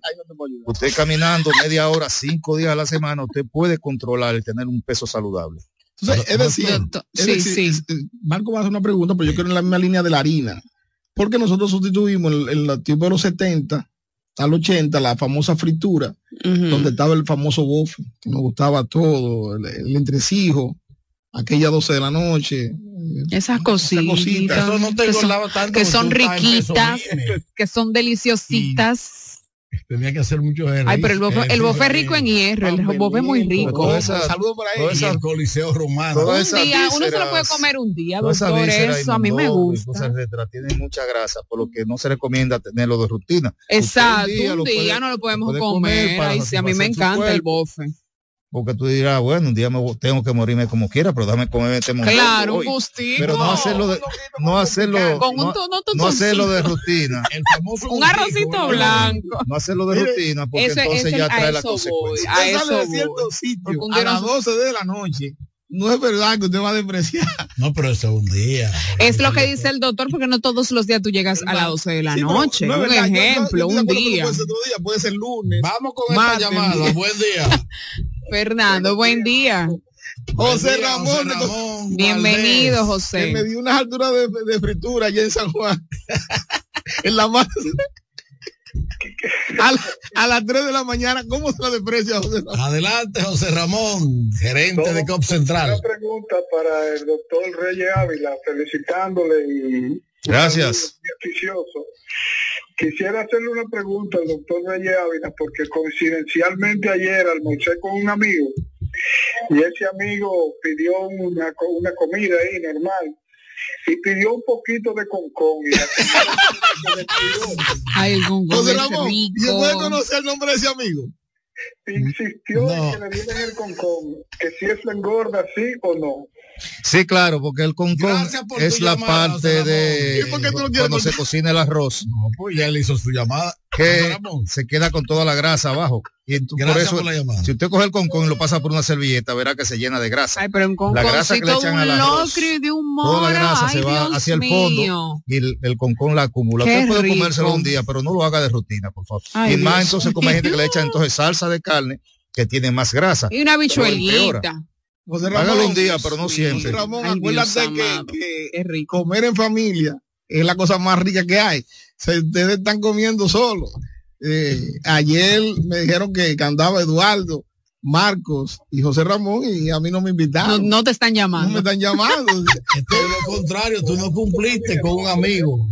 Usted caminando media hora, cinco días a la semana, usted puede controlar y tener un peso saludable. Entonces, es decir, es sí, decir, es- es- Marco va a hacer una pregunta, pero yo quiero en la misma línea de la harina. Porque nosotros sustituimos en, en los tiempos de los 70 al 80 la famosa fritura, donde estaba el famoso bofe, que nos gustaba todo, el, el entresijo, aquella 12 de la noche. Esas cositas, cositas. Eso no te que son, tanto que son riquitas, que son deliciositas. Tenía que hacer mucho Ay, pero el bofe, el bofe es rico en hierro, el bofe es muy rico. Saludos para Y el Coliseo Romano. Un esa día, uno se lo puede comer un día, doctor, eso a mí me gusta. cosas, etcétera, tiene mucha grasa, por lo que no se recomienda tenerlo de rutina. Exacto, un lo día puede- no lo podemos comer, para ay, sí, a mí me encanta el bofe. Porque tú dirás, bueno, un día me tengo que morirme como quiera, pero dame comer este momento. Claro, un gustico. Pero no hacerlo de, no hacerlo, Con un no, to- no no hacerlo de rutina. El famoso Un arrocito blanco. No hacerlo de rutina, porque entonces ya trae la voy, consecuencia. a eso sale de voy. cierto sitio a las se- 12 de la noche. No es verdad que usted va a despreciar. No, pero eso es un día. Es lo que dice el doctor, porque no todos los días tú llegas a las 12 de la Sí, noche. no un verdad, yo- yo- ejemplo, yo de un día. Puede ser otro día, puede ser lunes. Vamos con esta llamada. Buen día. *laughs* Fernando, buen día. José día, Ramón, José de- Ramón Bienvenido, que José. me dio unas alturas de, de fritura allá en San Juan. *laughs* en la más. A, la- *laughs* a las 3 de la mañana, ¿cómo se la desprecia José Ramón? Adelante, José Ramón, gerente de COP Central. Una pregunta para el doctor Reyes Ávila, felicitándole y Gracias. Oficioso. Quisiera hacerle una pregunta al doctor Reyes Ávila, porque coincidencialmente ayer almorcé con un amigo y ese amigo pidió una, una comida ahí normal y pidió un poquito de concón y la comida se despidió. Ay, el concón José Ramón, ¿y rico. usted conoce el nombre de ese amigo? insistió en que le dieran el concón, que si eso engorda sí o no. Sí, claro, porque el concón por es la llamada, parte de ¿Y por qué tú no quieres cuando se cocina el arroz. No, pues ya él hizo su llamada. Que se queda con toda la grasa abajo. Y por eso, por si usted coge el concón y lo pasa por una servilleta, verá que se llena de grasa. Ay, pero un la grasa que le echan al arroz, de un toda la mora. grasa Ay, se va Dios hacia el fondo y el, el concón la acumula. Qué Usted puede rico. comérselo un día, pero no lo haga de rutina, por favor. Ay, y más Dios entonces como hay gente que le echa entonces salsa de carne que tiene más grasa. Y una bichuelita. José Hágalo un día, pero no siempre. José Ramón, Ay, Dios acuérdate que, que comer en familia es la cosa más rica que hay. Se, ustedes están comiendo solos. Eh, ayer me dijeron que, que andaba Eduardo, Marcos y José Ramón y a mí no me No, invitaron. no te están llamando. No me están llamando. *laughs* Esto es lo contrario, tú no cumpliste con un amigo.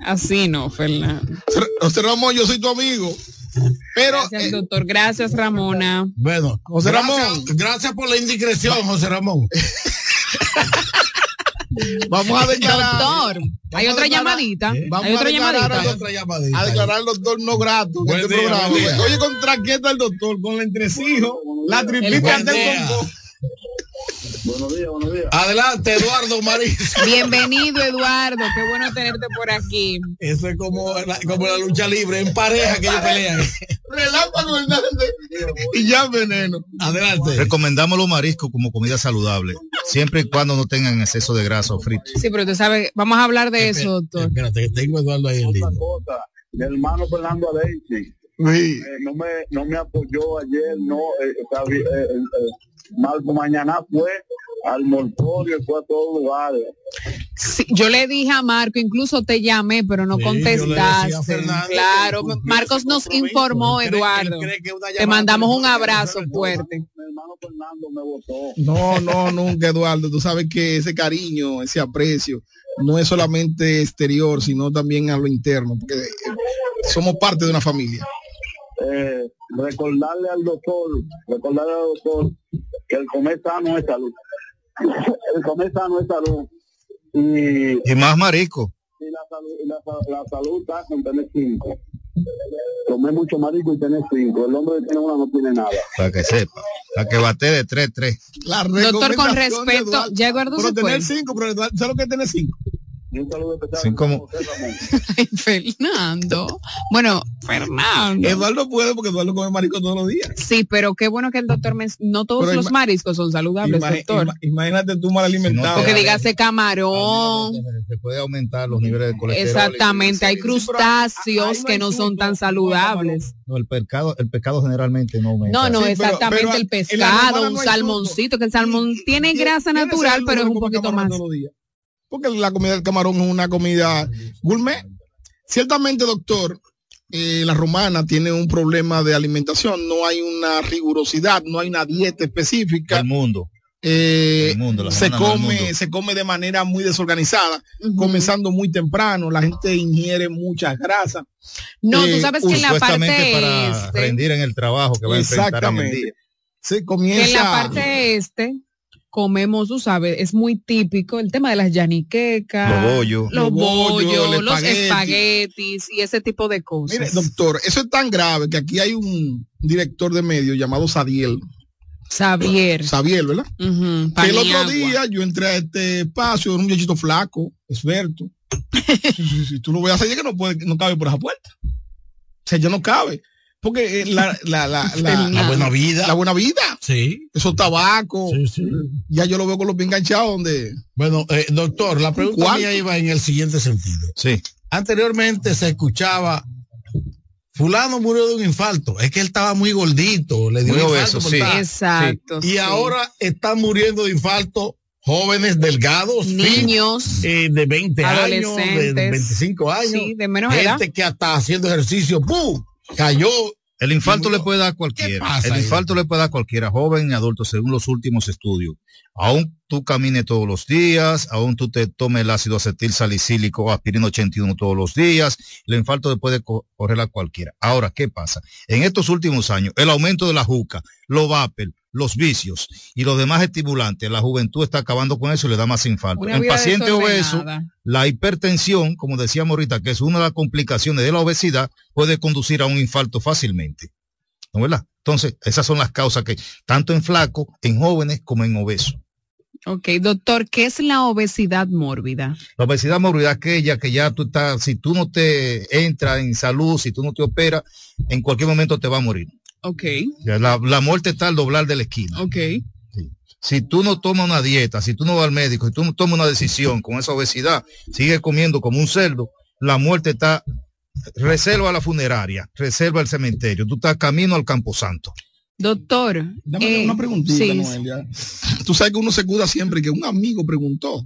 Así no, Fernando. José Ramón, yo soy tu amigo. Pero Gracias, eh, doctor. Gracias, Ramona. Bueno, José gracias- Ramón. Gracias por la indiscreción, José Ramón. *laughs* vamos a declarar. Doctor, hay a otra declarar- llamadita. Vamos Hay a otra declarar llamadita. al Otra llamadita. a declarar al doctor no grato en Buen este día, programa. Oye, ¿contra qué está el doctor? Con el entresijo, la tripita buen del día. Buenos días, buenos días. Adelante, Eduardo Marisco. *laughs* Bienvenido, Eduardo. Qué bueno tenerte por aquí. Eso es como la, como la lucha libre, en pareja que ellos pelean. Relámpago Hernández y ya veneno. Adelante. Recomendamos los mariscos como comida saludable, siempre y cuando no tengan exceso de grasa o frito. Sí, pero usted sabe, vamos a hablar de eso, doctor. Espérate, que tengo a Eduardo ahí en línea. mi hermano Fernando Adensi eh, no me no me apoyó ayer, no, eh, está bien, eh, eh, Marco mañana fue al mortorio, fue a todos lugares. Sí, yo le dije a Marco, incluso te llamé, pero no Sí, contestaste. Claro, Marcos nos informó, Él cree- él Eduardo. Te mandamos un abrazo fuerte. Mi hermano Fernando me votó. No, no, nunca, Eduardo. Tú sabes que ese cariño, ese aprecio, no es solamente exterior, sino también a lo interno, porque eh, somos parte de una familia. Eh, recordarle al doctor, recordarle al doctor que el comer sano es salud. *laughs* El comer sano es salud. Y Y más marisco. y la salud, y la, sa- la salud está con tener cinco. Comer mucho marico y tener cinco. El hombre que tiene una no tiene nada. Para que sepa. Para que bate de 3-3. La Doctor, con respeto, Eduardo. ya Eduardo Pero se tener cinco, pero Eduardo, ¿sabes lo que es tener cinco? Y un saludo especial Cinco a mo- José Ramón. *laughs* Ay, Fernando. Bueno, Fernando. Eduardo puede porque Eduardo come marico todos los días. Sí, pero qué bueno que el doctor me... No todos Pero los mariscos son saludables, doctor. ima- imagínate tú mal alimentado. Porque dígase camarón. Se puede aumentar los niveles de colesterol. Exactamente, hay crustáceos que no son tan saludables. No, el pescado, el pescado generalmente no aumenta. No, no, pero- exactamente pero el pescado, un salmoncito, que el salmón tiene ¿Quién- grasa natural, pero es un poquito más. Porque la comida del camarón es una comida gourmet. Ciertamente, doctor, eh, la romana tiene un problema de alimentación. No hay una rigurosidad, no hay una dieta específica. El mundo. Eh, El mundo, se come, mundo. se come de manera muy desorganizada, comenzando muy temprano. La gente ingiere muchas grasas. No, tú Eh, sabes que en la Supuestamente parte para este, rendir en el trabajo que va a enfrentar en el Exactamente. día. Se que en comienza. la parte este comemos, tú sabes, es muy típico el tema de las yaniquecas, Los bollos. los Los bollos, los espagueti. espaguetis y ese tipo de cosas. Mire, doctor, eso es tan grave que aquí hay un director de medios llamado Sadiel. Xavier. Xavier, ¿verdad? Ujú, Que el otro día yo entré a este espacio, era un muchachito flaco, experto. Si, si- si tú lo ves así, que no puede, no cabe por esa puerta. O sea, ya no cabe. Porque eh, la, la, la, *laughs* la, La buena vida. la buena vida, Sí. esos tabacos, Sí, sí. ya yo lo veo con los pies enganchados donde. Bueno, eh, doctor, la pregunta cuarto. mía iba en el siguiente sentido. Sí. Anteriormente se escuchaba, fulano murió de un infarto, es que él estaba muy gordito, le dio Muy un infarto obeso, por sí. Exacto. Y sí. ahora están muriendo de infarto jóvenes delgados, niños, eh, de 20 años, de, de Adolescentes. 25 años, sí, de menos edad. gente que hasta haciendo ejercicio, ¡pum! Cayó El infarto le puede dar a cualquiera. pasa El infarto le puede dar a cualquiera, joven y adulto, según los últimos estudios. Aún tú camines todos los días, aún tú te tomes el ácido acetil salicílico o aspirina 81 todos los días, el infarto le puede co- correr a cualquiera. Ahora, ¿qué pasa? En estos últimos años, el aumento de la juca, los vapor, los vicios y los demás estimulantes, la juventud está acabando con eso y le da más infarto. En paciente obeso, la hipertensión, como decíamos ahorita, que es una de las complicaciones de la obesidad, puede conducir a un infarto fácilmente. ¿No verdad? Entonces, esas son las causas que, tanto en flacos, en jóvenes, como en obesos. Ok, doctor, ¿qué es la obesidad mórbida? La obesidad mórbida es aquella que ya tú estás, si tú no te entras en salud, si tú no te operas, en cualquier momento te va a morir. Ok, Ya La, la muerte está al doblar de la esquina. ok. Si tú no tomas una dieta, si tú no vas al médico, si tú no tomas una decisión con esa obesidad, sigues comiendo como un cerdo, la muerte está, reserva la funeraria, reserva el cementerio, tú estás camino al camposanto. Doctor, Dame eh, una preguntita, sí, Noelia. Tú sabes que uno se cuida siempre y que un amigo preguntó.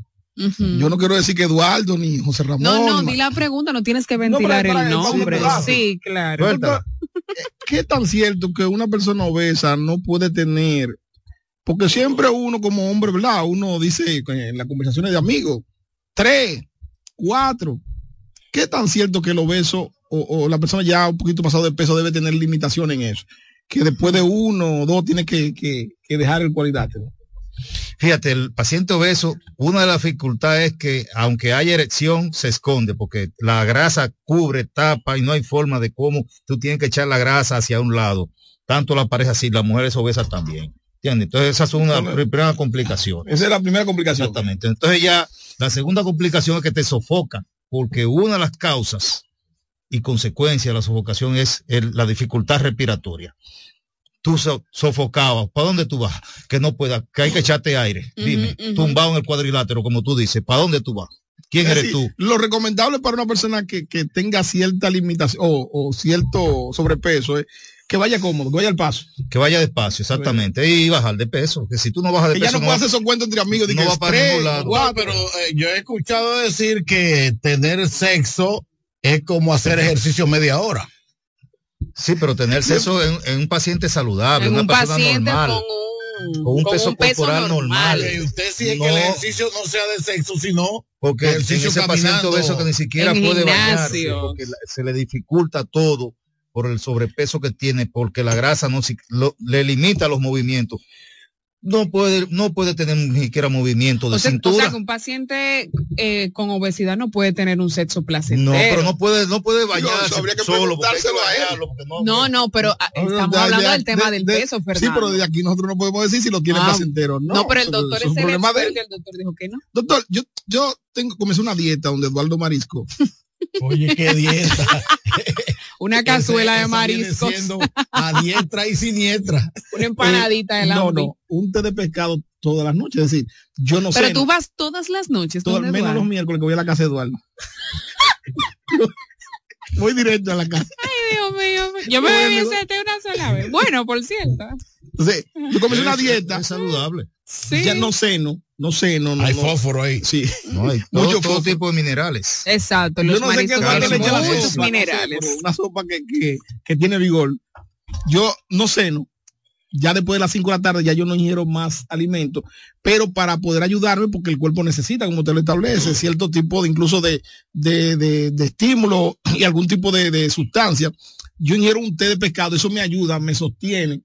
Yo no quiero decir que Eduardo ni José Ramón. No, no, ni la pregunta, no tienes que ventilar para el nombre. Sí, claro. ¿Qué tan cierto que una persona obesa no puede tener? Porque siempre uno como hombre, ¿verdad? Uno dice en las conversaciones de amigos, tres, cuatro. ¿Qué tan cierto que el obeso o, o la persona ya un poquito pasado de peso debe tener limitaciones en eso? Que después de uno o dos tiene que, que- que dejar el cuadrilátero. Fíjate, el paciente obeso, una de las dificultades es que aunque haya erección, se esconde porque la grasa cubre, tapa y no hay forma de cómo tú tienes que echar la grasa hacia un lado. Tanto la pareja así, las mujeres obesas también. ¿Entiendes? Entonces esas son una primera complicación. Esa es la primera complicación. Exactamente. Entonces ya la segunda complicación es que te sofoca, porque una de las causas y consecuencia de la sofocación es el- la dificultad respiratoria. Tú so- sofocabas, ¿para dónde tú vas? Que no puedas, que hay que echarte aire. Dime, ujú. tumbado en el cuadrilátero, como tú dices, ¿para dónde tú vas? ¿Quién Es eres decir, tú? Lo recomendable para una persona que, que tenga cierta limitación o, o cierto sobrepeso es que vaya cómodo, que vaya al paso. Que vaya despacio, exactamente, y bajar de peso, que si tú no bajas de Que ya peso, no puede hacer esos cuentos entre amigos. de no que va para ningún lado. cuatro. pero eh, yo he escuchado decir que tener sexo es como hacer ejercicio media hora. Sí, pero tener sexo en, en un paciente saludable, En una un persona paciente normal. con un, con un con peso un peso corporal normal. usted sí es No. que el ejercicio no sea de sexo, sino Porque en ejercicio ese paciente obeso que ni siquiera puede bañarse, porque se le dificulta todo por el sobrepeso que tiene, porque la grasa no si- lo- le limita los movimientos. No puede, no puede tener ni siquiera movimiento de O sea, o cintura. sea, que un paciente eh, con obesidad no puede tener un sexo placentero. no, pero no puede, no puede bañarse eso habría que solo. porque a él. porque no- No, no, pero ah, estamos hablando de- del tema de- del de- peso, Sí, Fernando. pero de aquí nosotros no podemos decir si lo quiere Ah, placentero o no. No, pero el doctor eso es un el problema de él. el doctor dijo que no. Doctor, yo, yo tengo, comencé una dieta donde Eduardo Marisco. Oye, qué dieta. *laughs* Una cazuela de mariscos, siendo a diestra y siniestra. *laughs* una empanadita de Eh, no, no, un té de pescado todas las noches. Es decir, yo no Pero sé. tú vas todas las noches. ¿dónde menos los miércoles que voy a la casa de Eduardo. *laughs* voy directo a la casa. Ay, Dios mío. Yo me bebí ese té una sola vez. Bueno, por cierto. Entonces, yo comencé una dieta. Es saludable. Sí. Ya no ceno, no ceno. No, Hay no. fósforo ahí. Sí. No, hay *laughs* todo, Mucho todo tipo de minerales. Exacto, Yo no sé qué mariscos darle tienen leche a la muchos sopa, no sé, minerales. una sopa que, que, que tiene vigor. Yo no ceno. Ya después de las 5 de la tarde ya yo no ingiero más alimento, pero para poder ayudarme, porque el cuerpo necesita, como usted lo establece, cierto tipo de incluso de, de, de, de estímulo y algún tipo de, de sustancia. Yo ingiero un té de pescado, eso me ayuda, me sostiene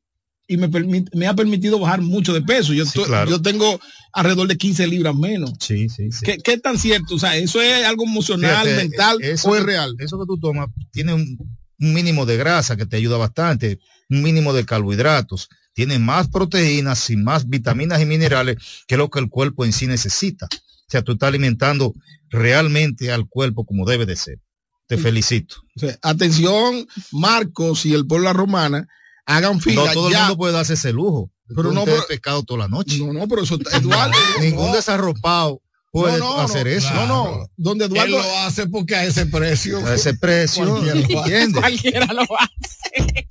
y me, permite, me ha permitido bajar mucho de peso. Yo, Sí, claro. yo tengo alrededor de 15 libras menos. Sí, sí, sí. ¿Qué, ¿Qué tan cierto? O sea, ¿eso es algo emocional, Fíjate, mental eh, eso o es que- real? Eso que tú tomas tiene un, un mínimo de grasa que te ayuda bastante, un mínimo de carbohidratos, tiene más proteínas y más vitaminas y minerales que lo que el cuerpo en sí necesita. O sea, tú estás alimentando realmente al cuerpo como debe de ser. Te felicito. O sea, atención, Marcos y el pueblo romana, hagan fila No todo ya. el mundo puede darse ese lujo. Pero no, pero- pescado toda la noche. No, no, pero eso, Eduardo. Ningún desarropado puede no, no, hacer no, eso. No, no, donde Él Eduardo. lo hace porque a ese precio. A ese precio, Cualquiera lo hace. ¿entiendes? Cualquiera lo hace.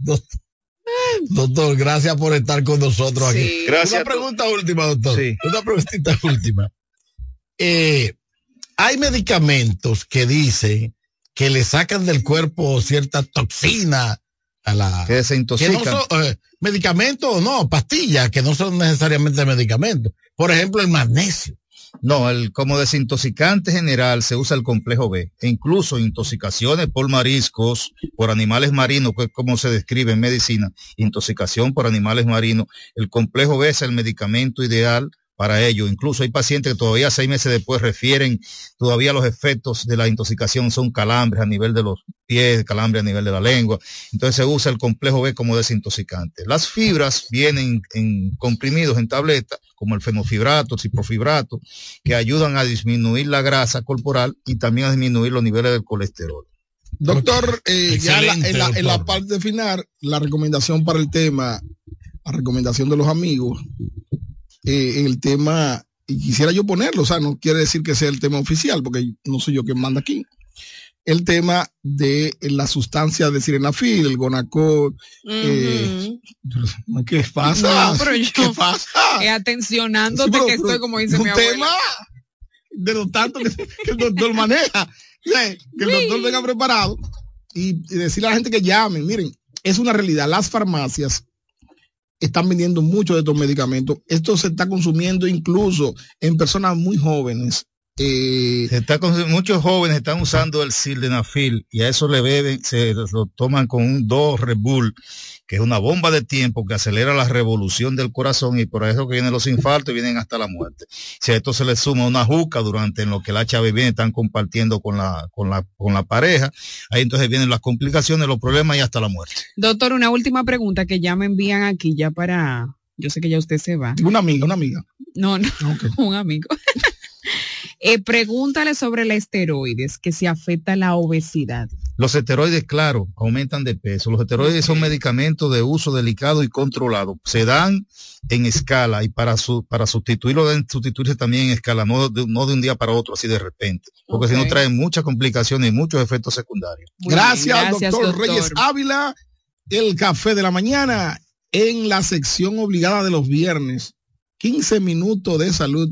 Doctor, *laughs* doctor, gracias por estar con nosotros aquí. Sí. Gracias. Una pregunta última, doctor. Sí. Una preguntita *laughs* última. Eh, hay medicamentos que dicen que le sacan del cuerpo cierta toxina a la que desintoxican. que no son, eh, medicamentos o no, pastillas que no son necesariamente medicamentos. Por ejemplo, el magnesio. No, el, como desintoxicante general se usa el complejo B. E incluso intoxicaciones por mariscos, por animales marinos, que es como se describe en medicina, intoxicación por animales marinos. El complejo B es el medicamento ideal para ello. Incluso hay pacientes que todavía seis meses después refieren todavía los efectos de la intoxicación son calambres a nivel de los pies, calambres a nivel de la lengua. Entonces se usa el complejo B como desintoxicante. Las fibras vienen en comprimidos en tabletas, como el fenofibrato, el ciprofibrato, que ayudan a disminuir la grasa corporal y también a disminuir los niveles del colesterol. Doctor, eh, ya la- en, la, en la doctor. parte final, la recomendación para el tema, la recomendación de los amigos, eh, el tema, y quisiera yo ponerlo, o sea, no quiere decir que sea el tema oficial, porque no soy yo quien manda aquí. El tema de la sustancia de sirenafil, el gonacol, eh, ¿qué pasa? No, pero yo- ¿Qué pasa? Eh, atencionándote Sí, pero- que pero estoy como dice es mi un abuela. tema de lo tanto que, que el doctor maneja. Que el doctor venga preparado y, decirle a la gente que llamen. Miren, es una realidad. Las farmacias están vendiendo muchos de estos medicamentos. Esto se está consumiendo incluso en personas muy jóvenes. Eh, Se está con- muchos jóvenes están usando el sildenafil y a eso le beben, se lo toman con un 2 Red Bull, que es una bomba de tiempo que acelera la revolución del corazón y por eso que vienen los infartos y vienen hasta la muerte. Si a esto se le suma una juca durante en lo que la HIV viene, están compartiendo con la, con la, con la pareja, ahí entonces vienen las complicaciones, los problemas y hasta la muerte. Doctor, una última pregunta que ya me envían aquí ya para, yo sé que ya usted se va. una amiga, una amiga. No, no, *laughs* un amigo. Eh, pregúntale sobre el esteroides, que si afecta la obesidad. Los esteroides, claro, aumentan de peso. Los esteroides son medicamentos de uso delicado y controlado. Se dan en escala y para su, para sustituirlo deben sustituirse también en escala, no de, no de un día para otro, así de repente. Porque si no Ok. traen muchas complicaciones y muchos efectos secundarios. Gracias, gracias, doctor, doctor. Reyes Ávila. El café de la mañana en la sección obligada de los viernes. 15 minutos de salud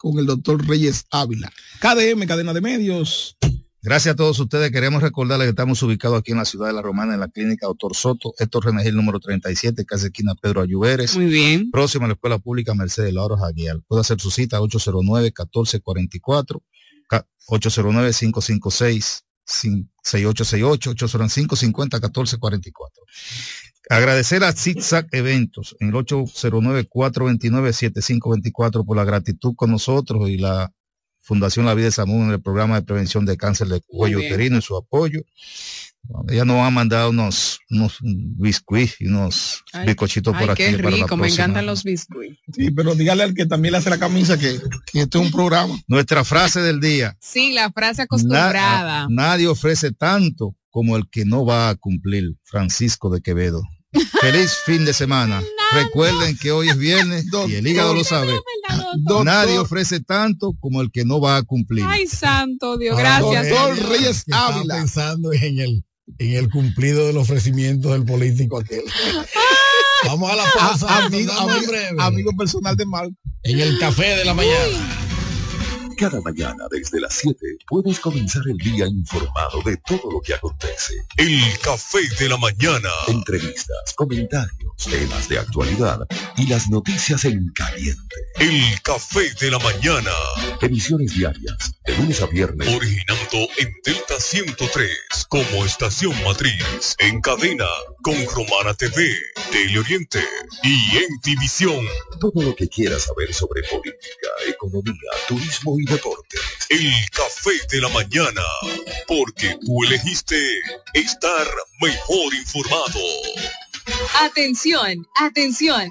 con el doctor Reyes Ávila. KDM, cadena de medios. Gracias a todos ustedes. Queremos recordarles que estamos ubicados aquí en la ciudad de La Romana, en la clínica Doctor Soto, Héctor Renegil número 37, casi esquina Pedro Ayuberes. Muy bien. Próxima a la Escuela Pública Mercedes Lauro Jaguial. Puede hacer su cita 809-1444, ca- 809-556. 6868 805 1444 Agradecer a ZigZag Eventos en el 809-429-7524 por la gratitud con nosotros y la Fundación La Vida de Samuel en el programa de prevención de cáncer de cuello uterino y su apoyo. Ella nos ha mandado unos, unos biscuits y unos Ay, bizcochitos por ay, aquí. qué para la rico, me encantan los biscuits. Sí, pero dígale al que también le hace la camisa que, que este es un programa. Nuestra frase del día. Sí, la frase Na- acostumbrada. nadie ofrece tanto como el que no va a cumplir. Francisco de Quevedo. Feliz fin de semana. *laughs* Recuerden que hoy es viernes y el hígado lo sabe. Nadie ofrece tanto como el que no va a cumplir. Ay, santo Dios, Ahora, gracias. doctor. Reyes Ávila. pensando en el, en el cumplido del ofrecimiento del político aquel. Vamos a la pausa. A- amigo, amigo- amigo personal de Mal. En el café de la mañana. Cada mañana desde las 7 puedes comenzar el día informado de todo lo que acontece. El café de la mañana. Entrevistas, comentarios, temas de actualidad y las noticias en caliente. El café de la mañana. Emisiones diarias, de lunes a viernes. Originando en Delta 103 como estación matriz. En cadena con Romana TV, Teleoriente y en División. Todo lo que quieras saber sobre política, economía, turismo y deportes. El café de la mañana. Porque tú elegiste estar mejor informado. Atención, atención.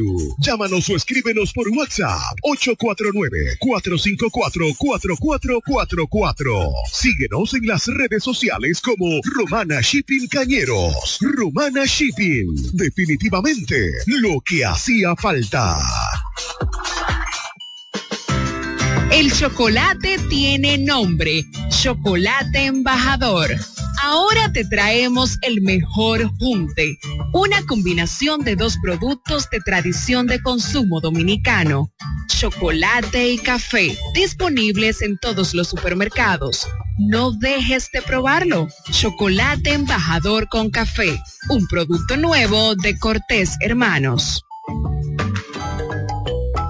Llámanos o escríbenos por WhatsApp 849-454-4444. Síguenos en las redes sociales como Romana Shipping Cañeros. Romana Shipping. Definitivamente lo que hacía falta. El chocolate tiene nombre, Chocolate Embajador. Ahora te traemos el mejor junte, una combinación de dos productos de tradición de consumo dominicano, chocolate y café, disponibles en todos los supermercados. No dejes de probarlo. Chocolate Embajador con café, un producto nuevo de Cortés Hermanos.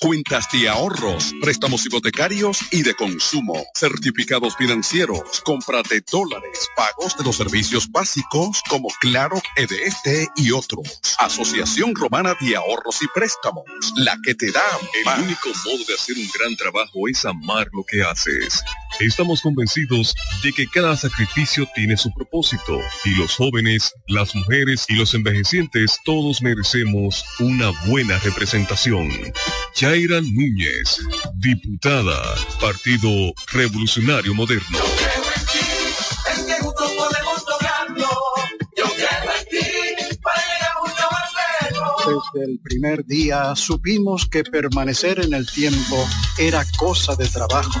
Cuentas de ahorros, préstamos hipotecarios y de consumo, certificados financieros, compra de dólares, pagos de los servicios básicos como Claro, EDST y otros. Asociación Romana de Ahorros y Préstamos, la que te da El único modo de hacer un gran trabajo es amar lo que haces. Estamos convencidos de que cada sacrificio tiene su propósito y los jóvenes, las mujeres y los envejecientes todos merecemos una buena representación. Yaira Núñez, diputada, Partido Revolucionario Moderno. Desde el primer día supimos que permanecer en el tiempo era cosa de trabajo.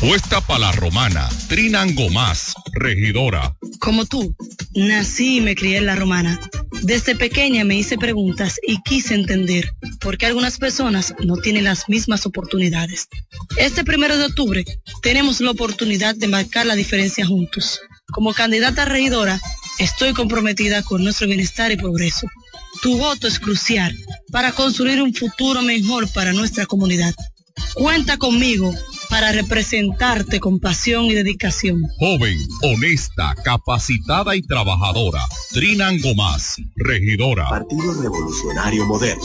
Puesta para la romana, Trinango más, regidora. Como tú, nací y me crié en la romana. Desde pequeña me hice preguntas y quise entender por qué algunas personas no tienen las mismas oportunidades. Este primero de octubre tenemos la oportunidad de marcar la diferencia juntos. Como candidata a regidora, estoy comprometida con nuestro bienestar y progreso. Tu voto es crucial para construir un futuro mejor para nuestra comunidad. Cuenta conmigo para representarte con pasión y dedicación. Joven, honesta, capacitada y trabajadora. Trinan Gomás, regidora. Partido Revolucionario Moderno.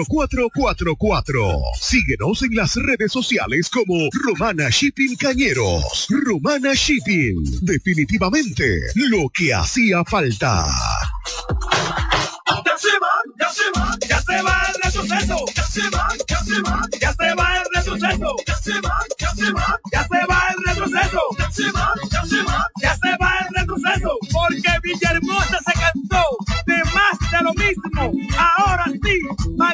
4444. Síguenos en las redes sociales como Romana Shipping Cañeros. Romana Shipping. Definitivamente lo que hacía falta. Ya se va, ya se va, ya se va el retroceso. Ya se va, ya se va, ya se va el retroceso. Ya se va, ya se va, ya se va el retroceso. Ya se va, ya se va, ya se va el retroceso. Porque Villahermosa se cansó de más de lo mismo. Ahora sí,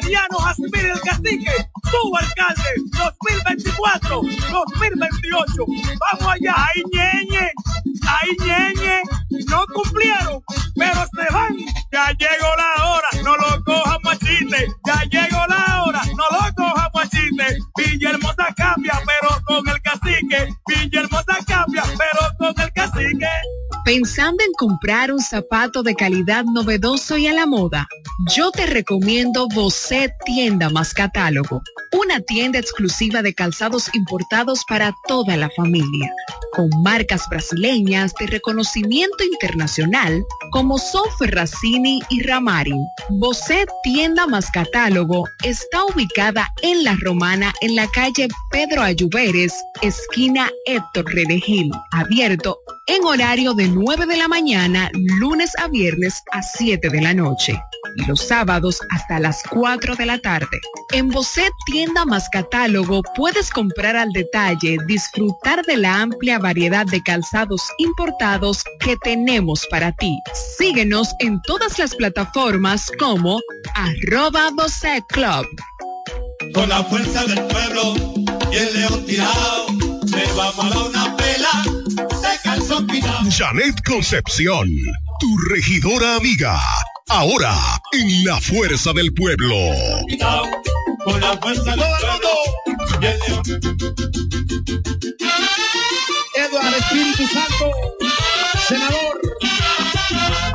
Mariano Jasmine el Cacique, tu alcalde, 2024, 2028. Vamos allá, ahí ñeñe, ahí ñeñe. No cumplieron, pero se van. Ya llegó la hora, no lo Pensando en comprar un zapato de calidad novedoso y a la moda, yo te recomiendo Bocet Tienda más Catálogo, una tienda exclusiva de calzados importados para toda la familia, con marcas brasileñas de reconocimiento internacional como Sofer Racini y Ramarin. Bocet Tienda más Catálogo está ubicada en La Romana en la calle Pedro Ayuberes, esquina Héctor Redegil, abierto en horario de 9 de la mañana, lunes a viernes a 7 de la noche. Y los sábados hasta las 4 de la tarde. En Bocet Tienda más Catálogo puedes comprar al detalle, disfrutar de la amplia variedad de calzados importados que tenemos para ti. Síguenos en todas las plataformas como arroba Bocet Club. Con la fuerza del pueblo y el león tirado, le vamos a dar una pela, se calzó pinado. Janet Concepción, tu regidora amiga. Ahora, en la fuerza del pueblo. Con la fuerza del pueblo. Eduardo Espíritu Santo, senador.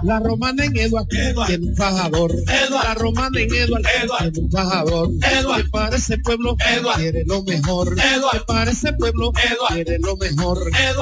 La romana en Eduard tiene un fajador. La romana en Eduard tiene un fajador. Que para ese pueblo quiere lo mejor. Que para ese pueblo quiere lo mejor.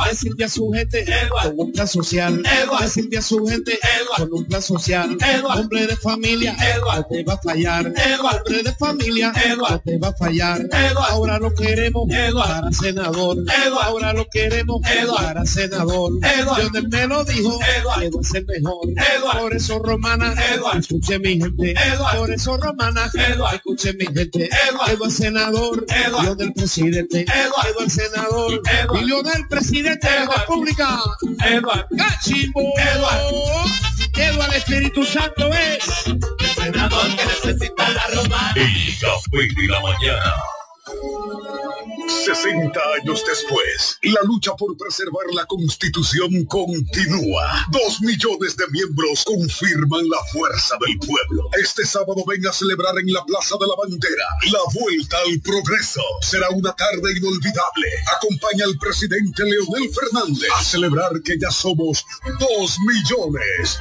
Decirle a su gente con un plan social. Decirle a su gente con un plan social. Hombre de familia, no te va a fallar. Hombre de familia, no te va a fallar. Ahora lo queremos para senador. Ahora lo queremos para senador. Lionel me lo dijo, Eduard es el mejor. Por eso romana, escuche mi gente. Por eso romana, escuche mi gente. Eduard senador, Eduard del presidente. Eduard senador, y del presidente de la República. Eduard Cachimbo. Eduard. Eduard Espíritu Santo es el senador que necesita la romana. El café de la mañana. 60 años después, la lucha por preservar la constitución continúa. Dos millones de miembros confirman la fuerza del pueblo. Este sábado ven a celebrar en la Plaza de la Bandera la vuelta al progreso. Será una tarde inolvidable. Acompaña al presidente Leonel Fernández a celebrar que ya somos dos millones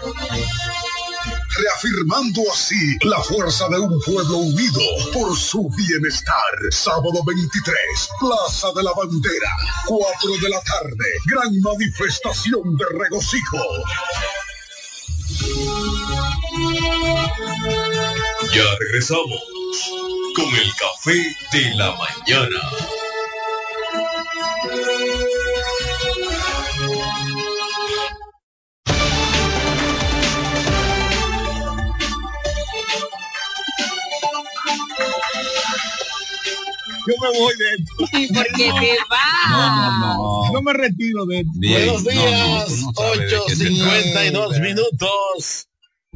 reafirmando así la fuerza de un pueblo unido por su bienestar. Sábado 23, Plaza de la Bandera, 4 de la tarde, gran manifestación de regocijo. Ya regresamos con el café de la mañana. Yo me voy de esto. *laughs* ¿Y por qué te vas? No, no, no. Yo me retiro de esto. Buenos días, 8.52 minutos.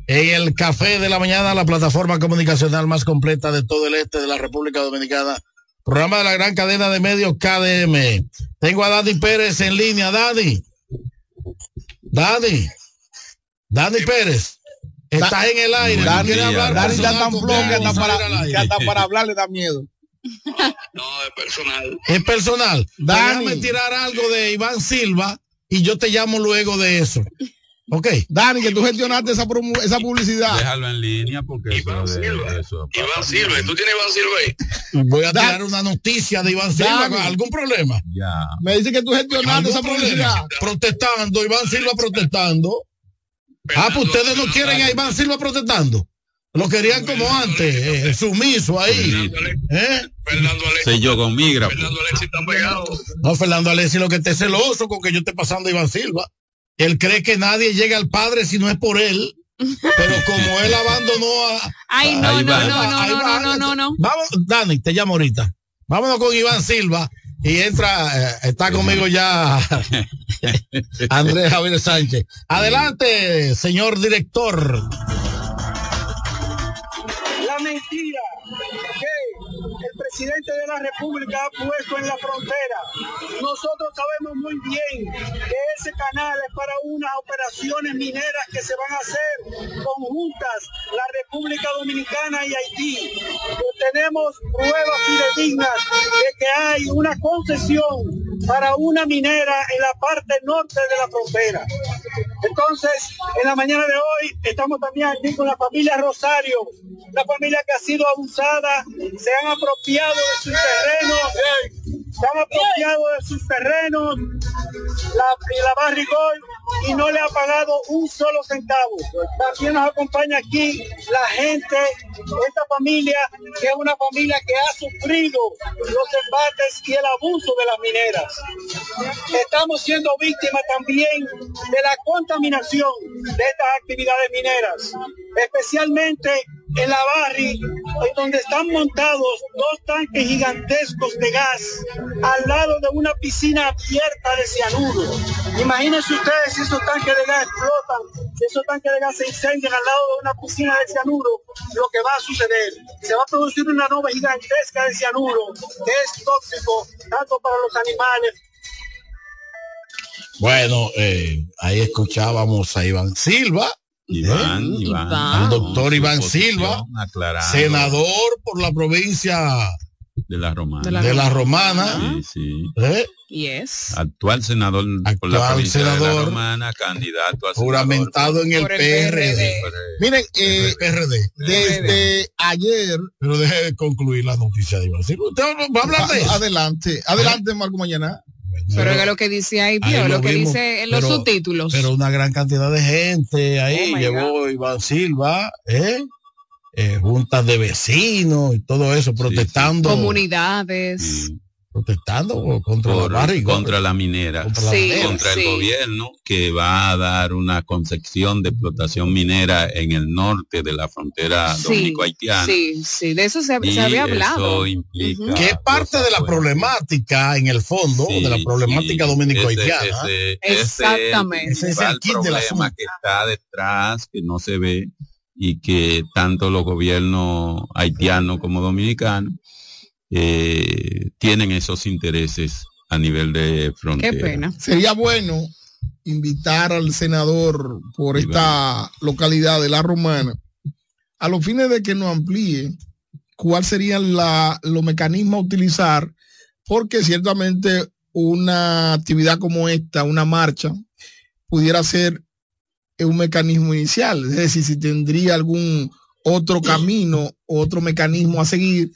en el Café de la Mañana, la plataforma comunicacional más completa de todo el este de la República Dominicana. Programa de la gran cadena de medios KDM. Tengo a Dani Pérez en línea. Dani. Dani. Dani Pérez. Estás en el aire. Dani, ¿Quieres hablar está tan flojo que hasta para, para hablar le da miedo. *laughs* Es personal. Dani. Déjame tirar algo de Iván Silva y yo te llamo luego de eso. Ok. Dani, que tú gestionaste esa, esa publicidad. Déjalo en línea porque eso de, eso Iván Silva, ¿tú tienes Iván Silva ahí? Voy a tirar una noticia de Iván Silva. Dani. ¿Algún problema? Ya. Me dice que tú gestionaste ¿Algún esa publicidad. problema? Protestando, Iván Silva protestando. Ah, pues ustedes no quieren a Iván Silva protestando. Lo querían como antes, eh, sumiso ahí. ¿Eh? Fernando Alexis, Sé yo con migra. Fernando Alexis están pegados. No, Fernando Alessi lo que esté celoso con que yo esté pasando a Iván Silva. Él cree que nadie llega al padre si no es por él. Pero como él abandonó a. Ay, no, no, va, no, no, no, no, no, no. Vamos, Dani, te llamo ahorita. Vámonos con Iván Silva y entra, eh, está conmigo ya *laughs* Andrés Javier Sánchez. Adelante, señor director. Que el presidente de la República ha puesto en la frontera. Nosotros sabemos muy bien que ese canal es para unas operaciones mineras que se van a hacer conjuntas la República Dominicana y Haití. Tenemos pruebas fidedignas de que hay una concesión para una minera en la parte norte de la frontera. Entonces, en la mañana de hoy estamos también aquí con la familia Rosario, la familia que ha sido abusada, se han apropiado de sus terrenos, se han apropiado de sus terrenos, la, la Barrigol, y no le ha pagado un solo centavo. También nos acompaña aquí la gente, esta familia, que es una familia que ha sufrido los embates y el abuso de las mineras. Estamos siendo víctimas también de la contaminación de estas actividades mineras, especialmente en la Barri, donde están montados dos tanques gigantescos de gas al lado de una piscina abierta de cianuro. Imagínense ustedes si esos tanques de gas explotan, si esos tanques de gas se incendian al lado de una piscina de cianuro, lo que va a suceder. Se va a producir una nube gigantesca de cianuro que es tóxico tanto para los animales Bueno, eh, ahí escuchábamos a Iván Silva. Iván, ¿eh? Iván. Al doctor Iván Silva, aclarando senador por la provincia de la Romana. de la, Romana. Sí, sí. ¿eh? Yes. Actual senador por la Actual provincia de la senador. Romana, candidato a senador Juramentado en el Por el PRD. Miren, eh, PRD. desde ayer. Pero deje de concluir la noticia de Iván Silva. ¿Usted va a hablar de eso? Adelante, adelante, Marco Mañana. Pero es lo que dice ahí, lo lo que vimos, dice en los pero- subtítulos. Pero una gran cantidad de gente ahí Oh, Iván Silva, ¿eh? Eh, juntas de vecinos y todo eso, protestando, Comunidades. Protestando contra por- la barriga. contra la minera, Contra la Sí, minera. contra el sí. gobierno que va a dar una concepción de explotación minera en el norte de la frontera Sí, dominico-haitiana. sí, sí, de eso se, se había hablado. Que es parte de la cosas problemática en el fondo, Sí, de la problemática sí, dominico-haitiana. ese- ese- Exactamente. Ese es el el kit problema asunto. que está detrás, que no se ve y que tanto los gobiernos haitianos como dominicanos eh, tienen esos intereses a nivel de frontera. Qué pena. Sería bueno invitar al senador por esta localidad de La Romana a los fines de que nos amplíe cuál serían la, los mecanismos a utilizar, porque ciertamente una actividad como esta, una marcha, pudiera ser un mecanismo inicial, es decir, si tendría algún otro camino, otro mecanismo a seguir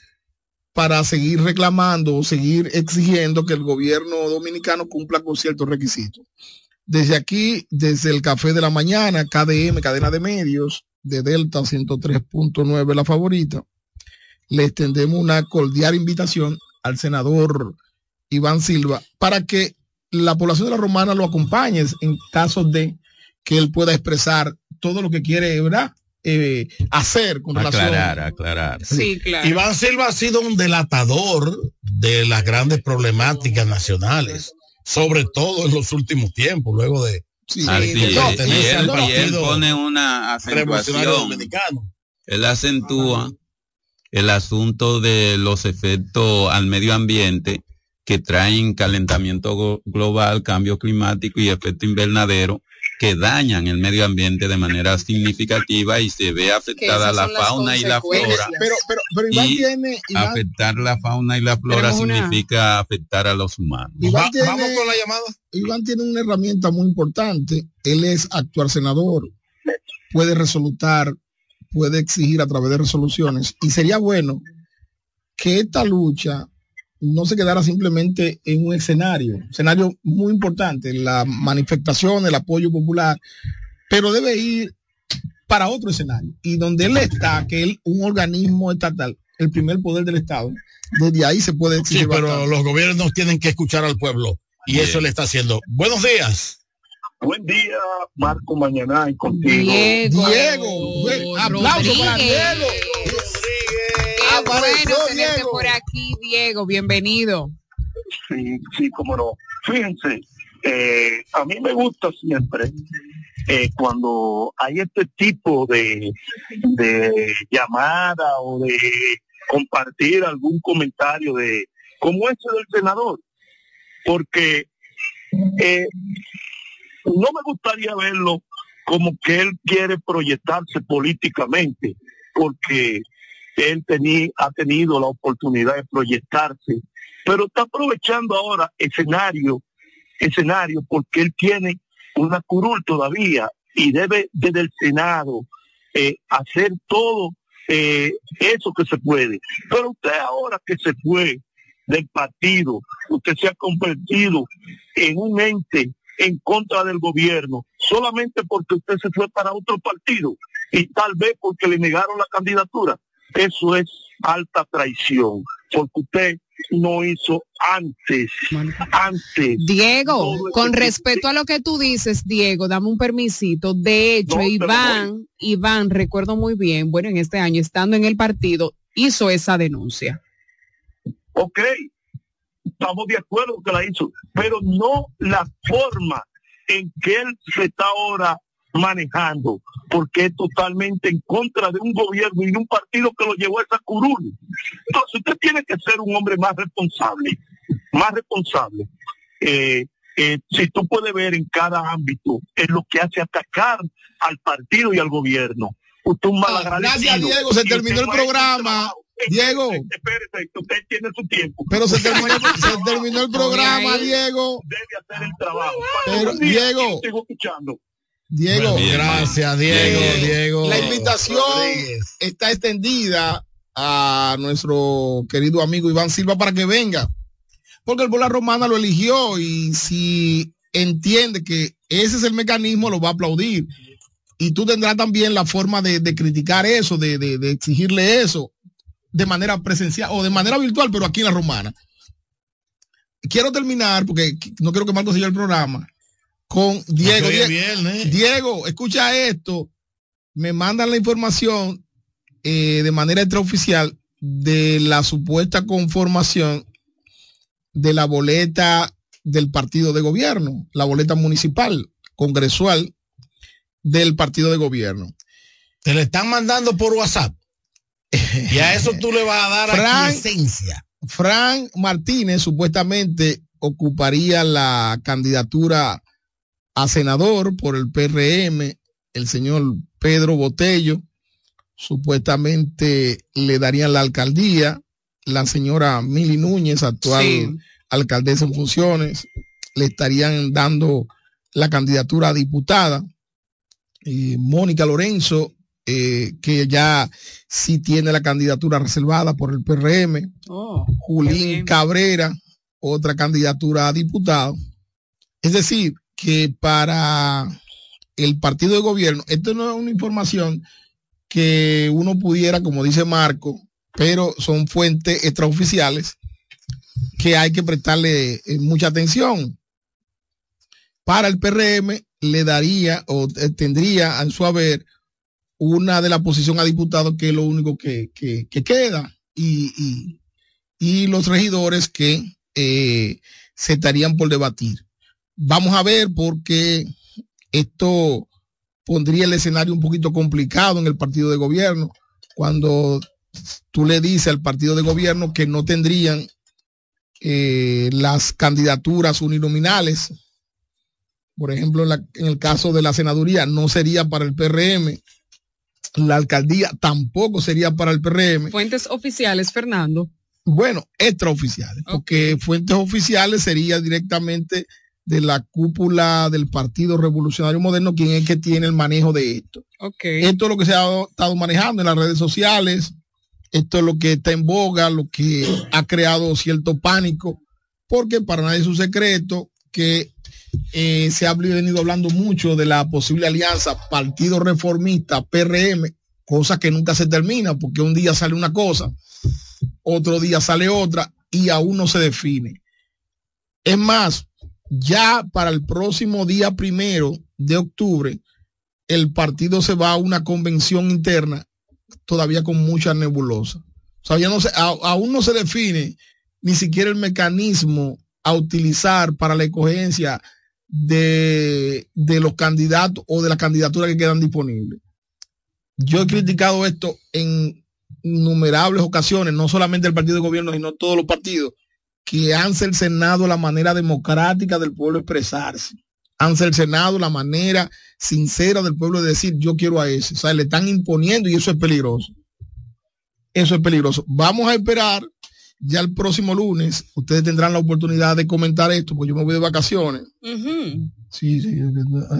para seguir reclamando o seguir exigiendo que el gobierno dominicano cumpla con ciertos requisitos. Desde aquí, desde el Café de la Mañana, KDM, cadena de medios, de Delta 103.9, la favorita, le extendemos una cordial invitación al senador Iván Silva para que la población de la Romana lo acompañe en caso de que él pueda expresar todo lo que quiere, ¿verdad? Eh, hacer con relación Aclarar, aclarar. Sí, claro. Iván Silva ha sido un delatador de las grandes problemáticas nacionales, sobre todo en los últimos tiempos, luego de Así es. y, él, y él pone una acentuación. Él acentúa el asunto de los efectos al medio ambiente que traen calentamiento global, cambio climático y efecto invernadero que dañan el medio ambiente de manera significativa y se ve afectada la fauna y la flora. Pero, pero, pero Iván y tiene... Iván, afectar la fauna y la flora una- significa afectar a los humanos. Iván tiene, Iván tiene una herramienta muy importante. Él es actual senador. Puede resolutar, puede exigir a través de resoluciones. Y sería bueno que esta lucha no se quedara simplemente en un escenario, escenario muy importante, la manifestación, el apoyo popular, pero debe ir para otro escenario. Y donde él está, que es un organismo estatal, el primer poder del Estado, desde ahí se puede Sí, pero los gobiernos tienen que escuchar al pueblo y eso le está haciendo. Buenos días. Buen día, Marco Mañana y contigo. Diego. Diego, aplauso para Diego. Bueno tenerte por aquí, Diego. Bienvenido. Sí, sí, cómo no. Fíjense, eh, a mí me gusta siempre eh, cuando hay este tipo de, de llamada o de compartir algún comentario de como ese del senador, porque eh, no me gustaría verlo como que él quiere proyectarse políticamente, porque él tení- ha tenido la oportunidad de proyectarse, pero está aprovechando ahora escenario, escenario, porque él tiene una curul todavía y debe desde el Senado eh, hacer todo eh, eso que se puede. Pero usted ahora que se fue del partido, usted se ha convertido en un ente en contra del gobierno, solamente porque usted se fue para otro partido y tal vez porque le negaron la candidatura. Eso es alta traición, porque usted no hizo antes, antes. Diego, con ese- respecto a lo que tú dices, Diego, dame un permisito. De hecho, No, Iván, Iván, recuerdo muy bien, bueno, en este año, estando en el partido, hizo esa denuncia. Ok, estamos de acuerdo que la hizo, pero no la forma en que él se está ahora manejando, porque es totalmente en contra de un gobierno y de un partido que lo llevó a esa curul. Entonces usted tiene que ser un hombre más responsable, más responsable. Eh, eh, si tú puedes ver en cada ámbito, es lo que hace atacar al partido y al gobierno. Usted un malagradecido. Gracias, Diego. Se terminó el programa. Diego. Espérese, usted tiene su tiempo. Pero se terminó, *laughs* se terminó el programa, Diego. Debe hacer el trabajo. Pero, Diego. sigo escuchando. Diego, Bien, gracias, Diego, Eh, Diego. La invitación está extendida a nuestro querido amigo Iván Silva para que venga. Porque el Bola Romana lo eligió y si entiende que ese es el mecanismo, lo va a aplaudir. Y tú tendrás también la forma de, de criticar eso, de, de- de exigirle eso de manera presencial o de manera virtual, pero aquí en la Romana. Quiero terminar, porque no quiero que Marco siga el programa, con Diego. hoy es Die- viernes. Diego, escucha esto. Me mandan la información eh, de manera extraoficial de la supuesta conformación de la boleta del partido de gobierno, la boleta municipal, congresual del partido de gobierno. Te le están mandando por WhatsApp. *laughs* Y a eso tú le vas a dar Fran- esencia. Fran Martínez supuestamente ocuparía la candidatura a senador por el PRM, el señor Pedro Botello, supuestamente le darían la alcaldía, la señora Mili Núñez, actual Sí. alcaldesa en funciones, le estarían dando la candidatura a diputada. Y Mónica Lorenzo, eh, que ya sí tiene la candidatura reservada por el PRM. Julín Cabrera, otra candidatura a diputado. Es decir, que para el partido de gobierno, esto no es una información que uno pudiera, como dice Marco, pero son fuentes extraoficiales que hay que prestarle eh, mucha atención. Para el PRM le daría o eh, tendría en su haber una de la posición a diputado que es lo único que, que- que queda y, y- y los regidores que eh, se estarían por debatir. Vamos a ver porque Esto pondría el escenario un poquito complicado en el partido de gobierno cuando tú le dices al partido de gobierno que no tendrían eh, las candidaturas uninominales. Por ejemplo, en, la- en el caso de la senaduría, no sería para el PRM. La alcaldía tampoco sería para el PRM. Fuentes oficiales, Fernando. Bueno, extraoficiales, porque fuentes oficiales sería directamente de la cúpula del Partido Revolucionario Moderno, quien es que tiene el manejo de esto. Esto es lo que se ha estado manejando en las redes sociales, esto es lo que está en boga, lo que ha creado cierto pánico, porque para nadie es un secreto que eh, se ha venido hablando mucho de la posible alianza Partido Reformista, PRM, cosa que nunca se termina, porque un día sale una cosa, otro día sale otra y aún no se define. Es más, ya para el próximo día primero de octubre, el partido se va a una convención interna todavía con mucha nebulosa. O sea, ya no se, aún no se define ni siquiera el mecanismo a utilizar para la escogencia de, de los candidatos o de las candidaturas que quedan disponibles. Yo he criticado esto en innumerables ocasiones, no solamente el partido de gobierno, sino todos los partidos, que han cercenado la manera democrática del pueblo expresarse. Han cercenado la manera sincera del pueblo de decir yo quiero a ese. O sea, le están imponiendo y eso es peligroso. Eso es peligroso. Vamos a esperar ya el próximo lunes. Ustedes tendrán la oportunidad de comentar esto, porque yo me voy de vacaciones. Sí, sí.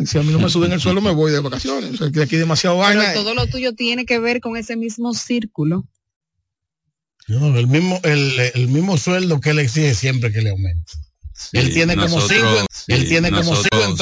Si a mí no me suben el suelo, me voy de vacaciones. O sea, que aquí hay demasiado Pero vaina. todo lo tuyo tiene que ver con ese mismo círculo. El mismo, el, el mismo sueldo que él exige siempre que le aumente. él tiene como nosotros- cinco, sí, él tiene como nosotros- cinco